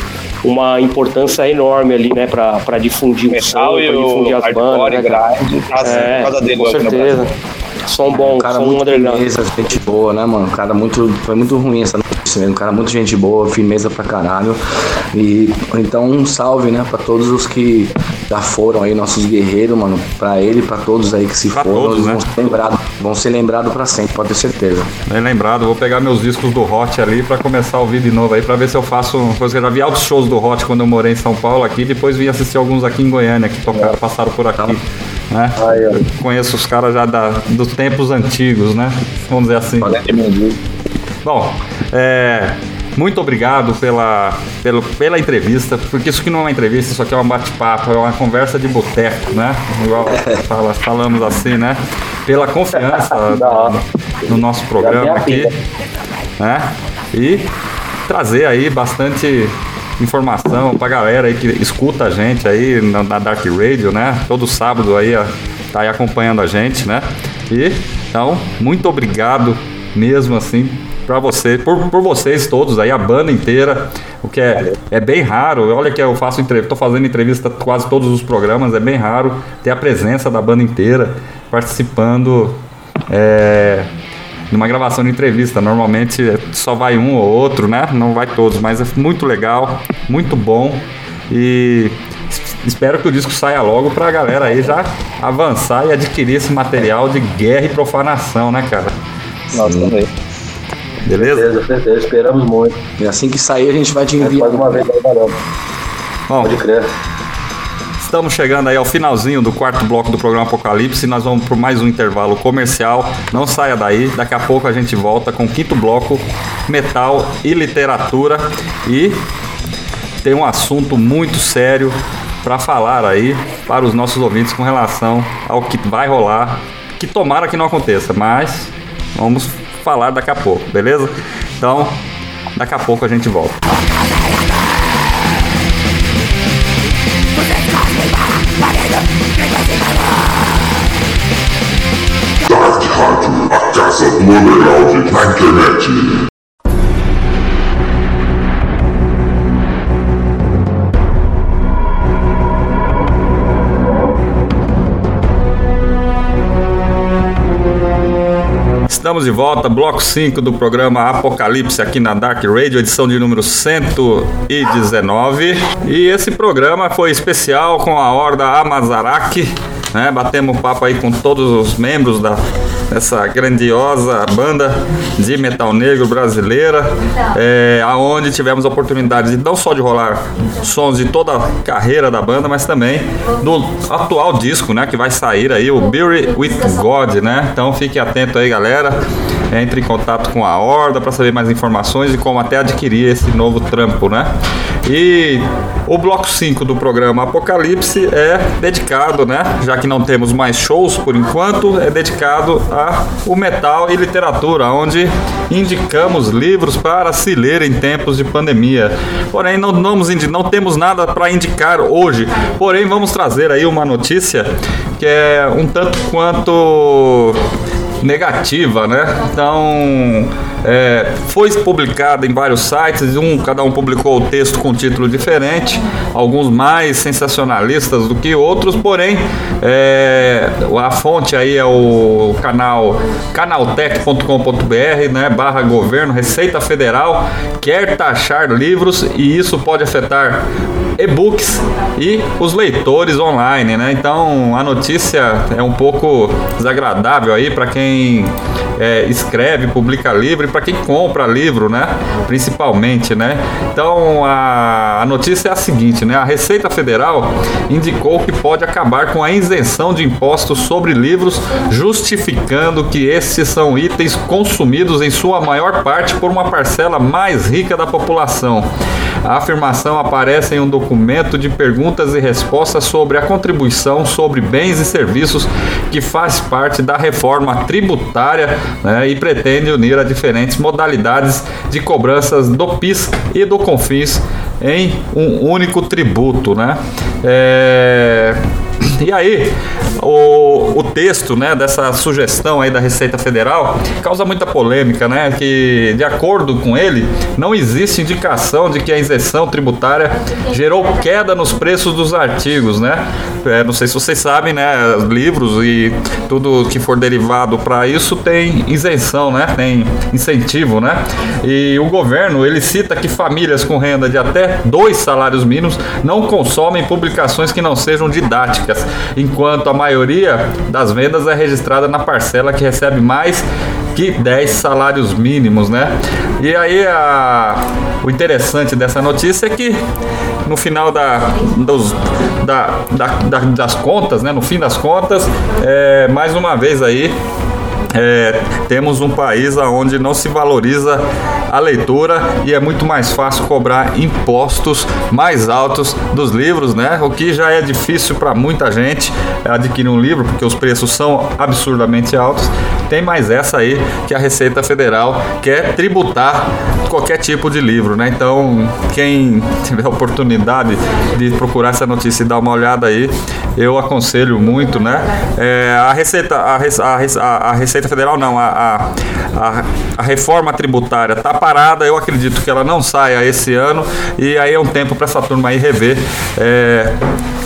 uma importância enorme ali, né? Para difundir o som, para e o difundir as bandas. Né, cara? grind, tá assim, É, com certeza. Som bom, Um cara som muito underground. firmeza, gente boa, né, mano? Um cara muito. Foi muito ruim essa notícia mesmo. Um cara muito gente boa, firmeza pra caralho. E então um salve, né, pra todos os que já foram aí, nossos guerreiros, mano. Pra ele, pra todos aí que se Pra foram, todos, eles né? vão ser lembrados. Vão ser lembrados pra sempre, pode ter certeza. Bem lembrado, vou pegar meus discos do Hot ali pra começar a ouvir de novo aí, pra ver se eu faço uma coisa. Eu já vi altos shows do Hot quando eu morei em São Paulo aqui, depois vim assistir alguns aqui em Goiânia que tocaram, passaram por aqui. Né? Conheço os caras já da- dos tempos antigos, né? Vamos dizer assim. Bom, é, muito obrigado pela, pelo, pela entrevista, porque isso aqui não é uma entrevista, isso aqui é um bate-papo, é uma conversa de boteco, né? Igual fala, falamos assim, né? Pela confiança no nosso programa aqui, né? E trazer aí bastante informação pra galera aí que escuta a gente aí na, na Dark Radio, né? Todo sábado aí ó, tá aí acompanhando a gente, né? E então, muito obrigado mesmo assim para você, por, por vocês todos aí, a banda inteira, o que é, é bem raro. Olha que eu faço entrevista, tô fazendo entrevista quase todos os programas, é bem raro ter a presença da banda inteira participando é, numa gravação de entrevista. Normalmente só vai um ou outro, né? Não vai todos, mas é muito legal, muito bom e espero que o disco saia logo pra galera aí já avançar e adquirir esse material de guerra e profanação, né, cara? Nós também. Beleza? Certeza, certeza. Esperamos muito. E assim que sair, a gente vai te Mais enviar. uma vez valeu. Bom, Pode crer. Estamos chegando aí ao finalzinho do quarto bloco do programa Apocalipse. Nós vamos por mais um intervalo comercial. Não saia daí. Daqui a pouco a gente volta com o quinto bloco, metal e literatura. E tem um assunto muito sério para falar aí para os nossos ouvintes com relação ao que vai rolar. Que tomara que não aconteça, mas vamos falar daqui a pouco, beleza? Então, daqui a pouco a gente volta. Rádio, a casa do underground na internet. Estamos de volta, bloco 5 do programa Apocalipse aqui na Dark Radio, edição de número 119. E esse programa foi especial com a Horda Amazaraki, né? Batemos papo aí com todos os membros da, dessa grandiosa banda de metal negro brasileira, é, aonde tivemos a oportunidade de não só de rolar sons de toda a carreira da banda, mas também do atual disco, né, que vai sair aí, o Beauty with God, né? Então fique atento aí, galera. Entre em contato com a Horda para saber mais informações e como até adquirir esse novo trampo, né? E o bloco 5 do programa Apocalipse é dedicado, né? Já que não temos mais shows por enquanto, é dedicado o metal e literatura, onde indicamos livros para se ler em tempos de pandemia. Porém, não, não, não temos nada para indicar hoje. Porém, vamos trazer aí uma notícia que é um tanto quanto negativa, né? Então, é, foi publicada em vários sites, um, cada um publicou o texto com título diferente, alguns mais sensacionalistas do que outros, porém, é, a fonte aí é o canal canaltech.com.br, né? Barra governo, Receita Federal, quer taxar livros e isso pode afetar e-books e os leitores online, né? Então a notícia é um pouco desagradável aí para quem é, escreve, publica livro e para quem compra livro, né? Principalmente, né? Então a, a notícia é a seguinte, né? A Receita Federal indicou que pode acabar com a isenção de impostos sobre livros, justificando que esses são itens consumidos em sua maior parte por uma parcela mais rica da população. A afirmação aparece em um documento de perguntas e respostas sobre a contribuição sobre bens e serviços que faz parte da reforma tributária né, e pretende unir a diferentes modalidades de cobranças do PIS e do CONFINS em um único tributo, né? É... E aí, o, o texto né, dessa sugestão aí da Receita Federal causa muita polêmica, né? Que, de acordo com ele, não existe indicação de que a isenção tributária gerou queda nos preços dos artigos, né? É, não sei se vocês sabem, né? Livros e tudo que for derivado para isso tem isenção, né? Tem incentivo, né? E o governo, ele cita que famílias com renda de até dois salários mínimos não consomem publicações que não sejam didáticas, enquanto a maioria das vendas é registrada na parcela que recebe mais que 10 salários mínimos, né? E aí a, o interessante dessa notícia é que no final da, dos, da- da- das contas, né? No fim das contas, é, mais uma vez aí é, temos um país onde não se valoriza a leitura e é muito mais fácil cobrar impostos mais altos dos livros, né? O que já é difícil para muita gente adquirir um livro, porque os preços são absurdamente altos. Tem mais essa aí que a Receita Federal quer tributar qualquer tipo de livro, né? Então, quem tiver oportunidade de procurar essa notícia e dar uma olhada aí, eu aconselho muito, né? É, a Receita, a, a, a, Receita Federal não, a, a, a reforma tributária está parada. Eu acredito que ela não saia esse ano e aí é um tempo para essa turma aí rever. É,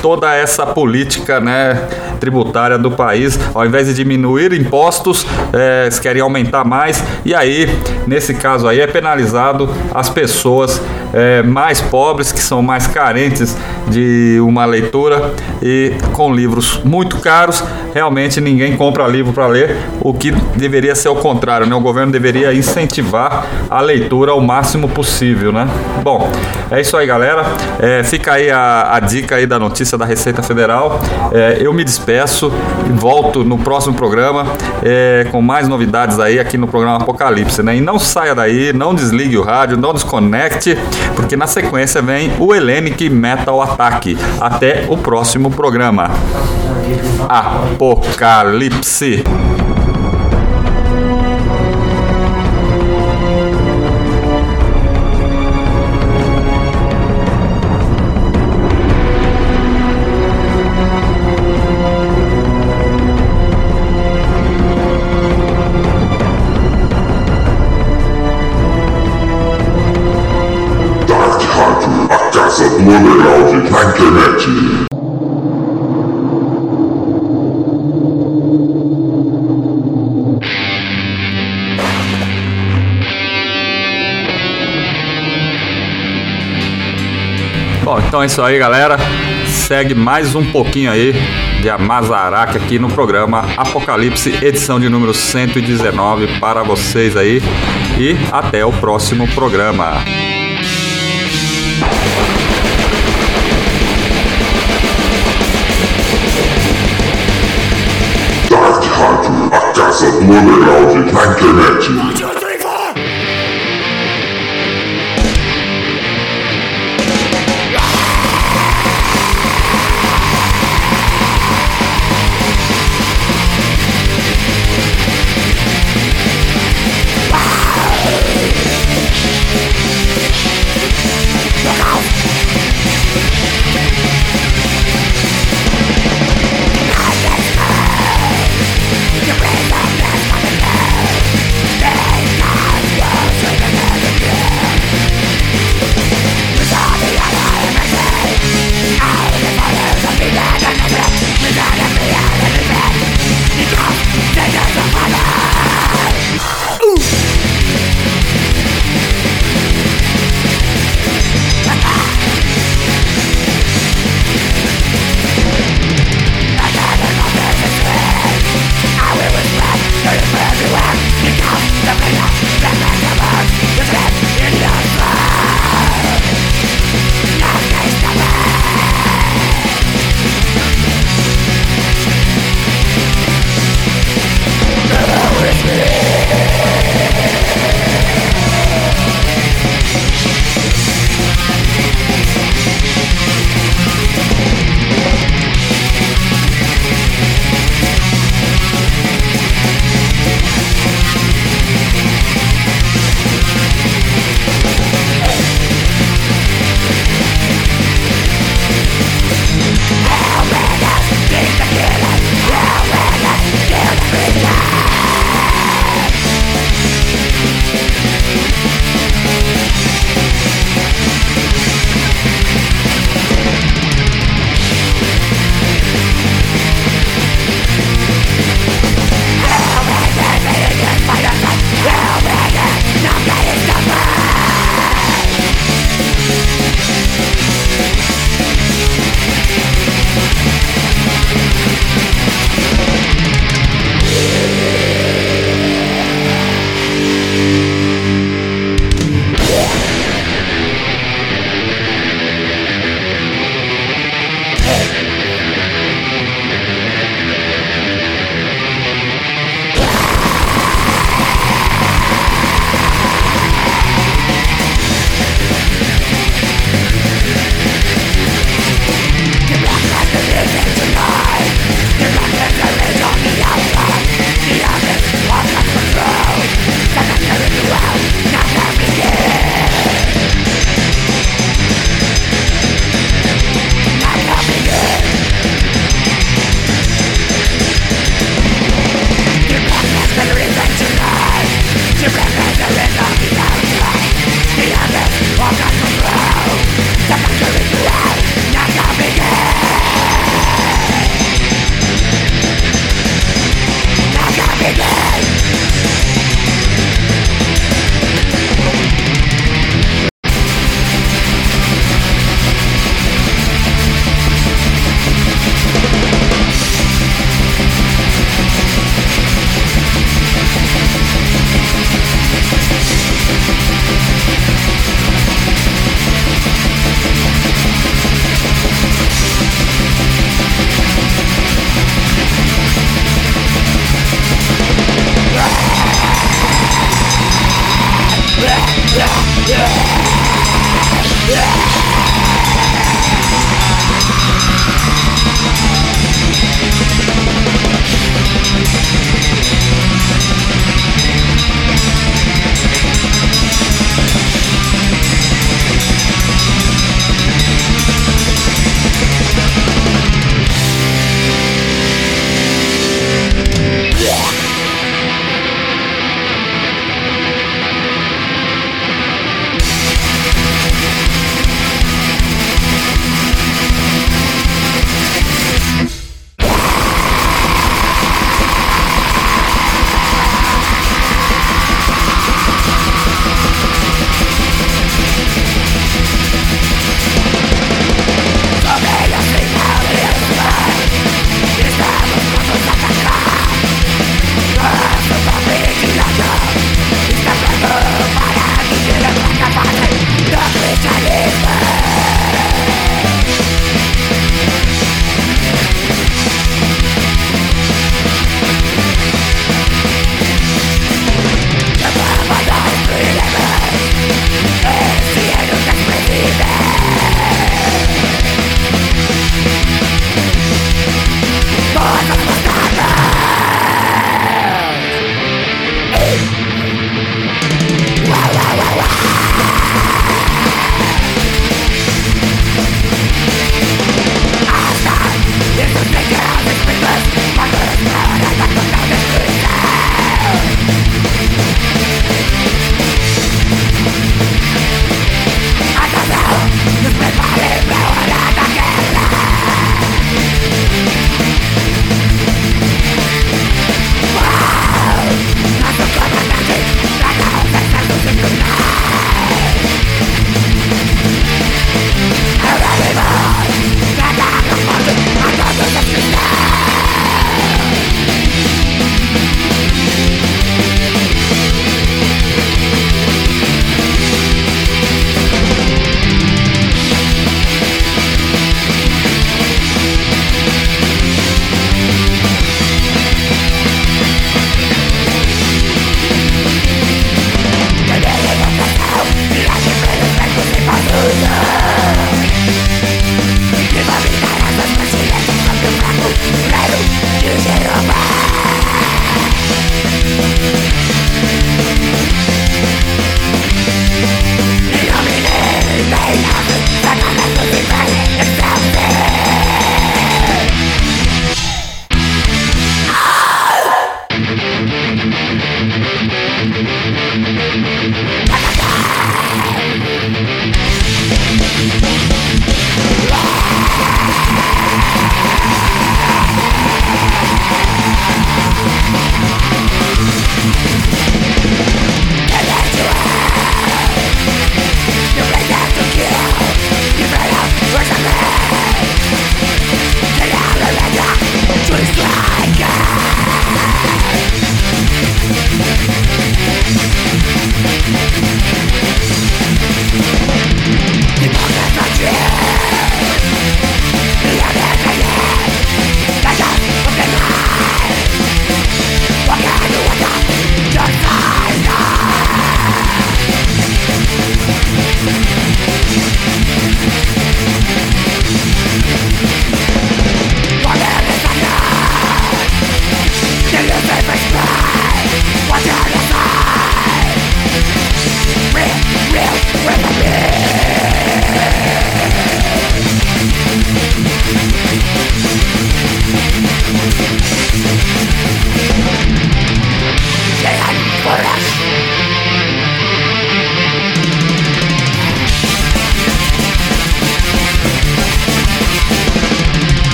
toda essa política né, tributária do país, ao invés de diminuir impostos, é, eles querem aumentar mais, e aí, nesse caso aí, é penalizado as pessoas é, mais pobres, que são mais carentes de uma leitura e com livros muito caros, realmente ninguém compra livro para ler, o que deveria ser o contrário, né? O governo deveria incentivar a leitura ao máximo possível, né? Bom, é isso aí, galera. É, fica aí a, a dica aí da notícia da Receita Federal. É, eu me despeço e volto no próximo programa é, com mais novidades aí aqui no programa Apocalipse, né? E não saia daí, não desligue o rádio, não desconecte, porque na sequência vem o Hellenic Metal Attack. Até o próximo programa. Apocalipse. Internet. Bom, então é isso aí, galera. Segue mais um pouquinho aí de Amazaraca aqui no programa Apocalipse, edição de número 119 para vocês aí. E até o próximo programa. Casa do Underground na internet.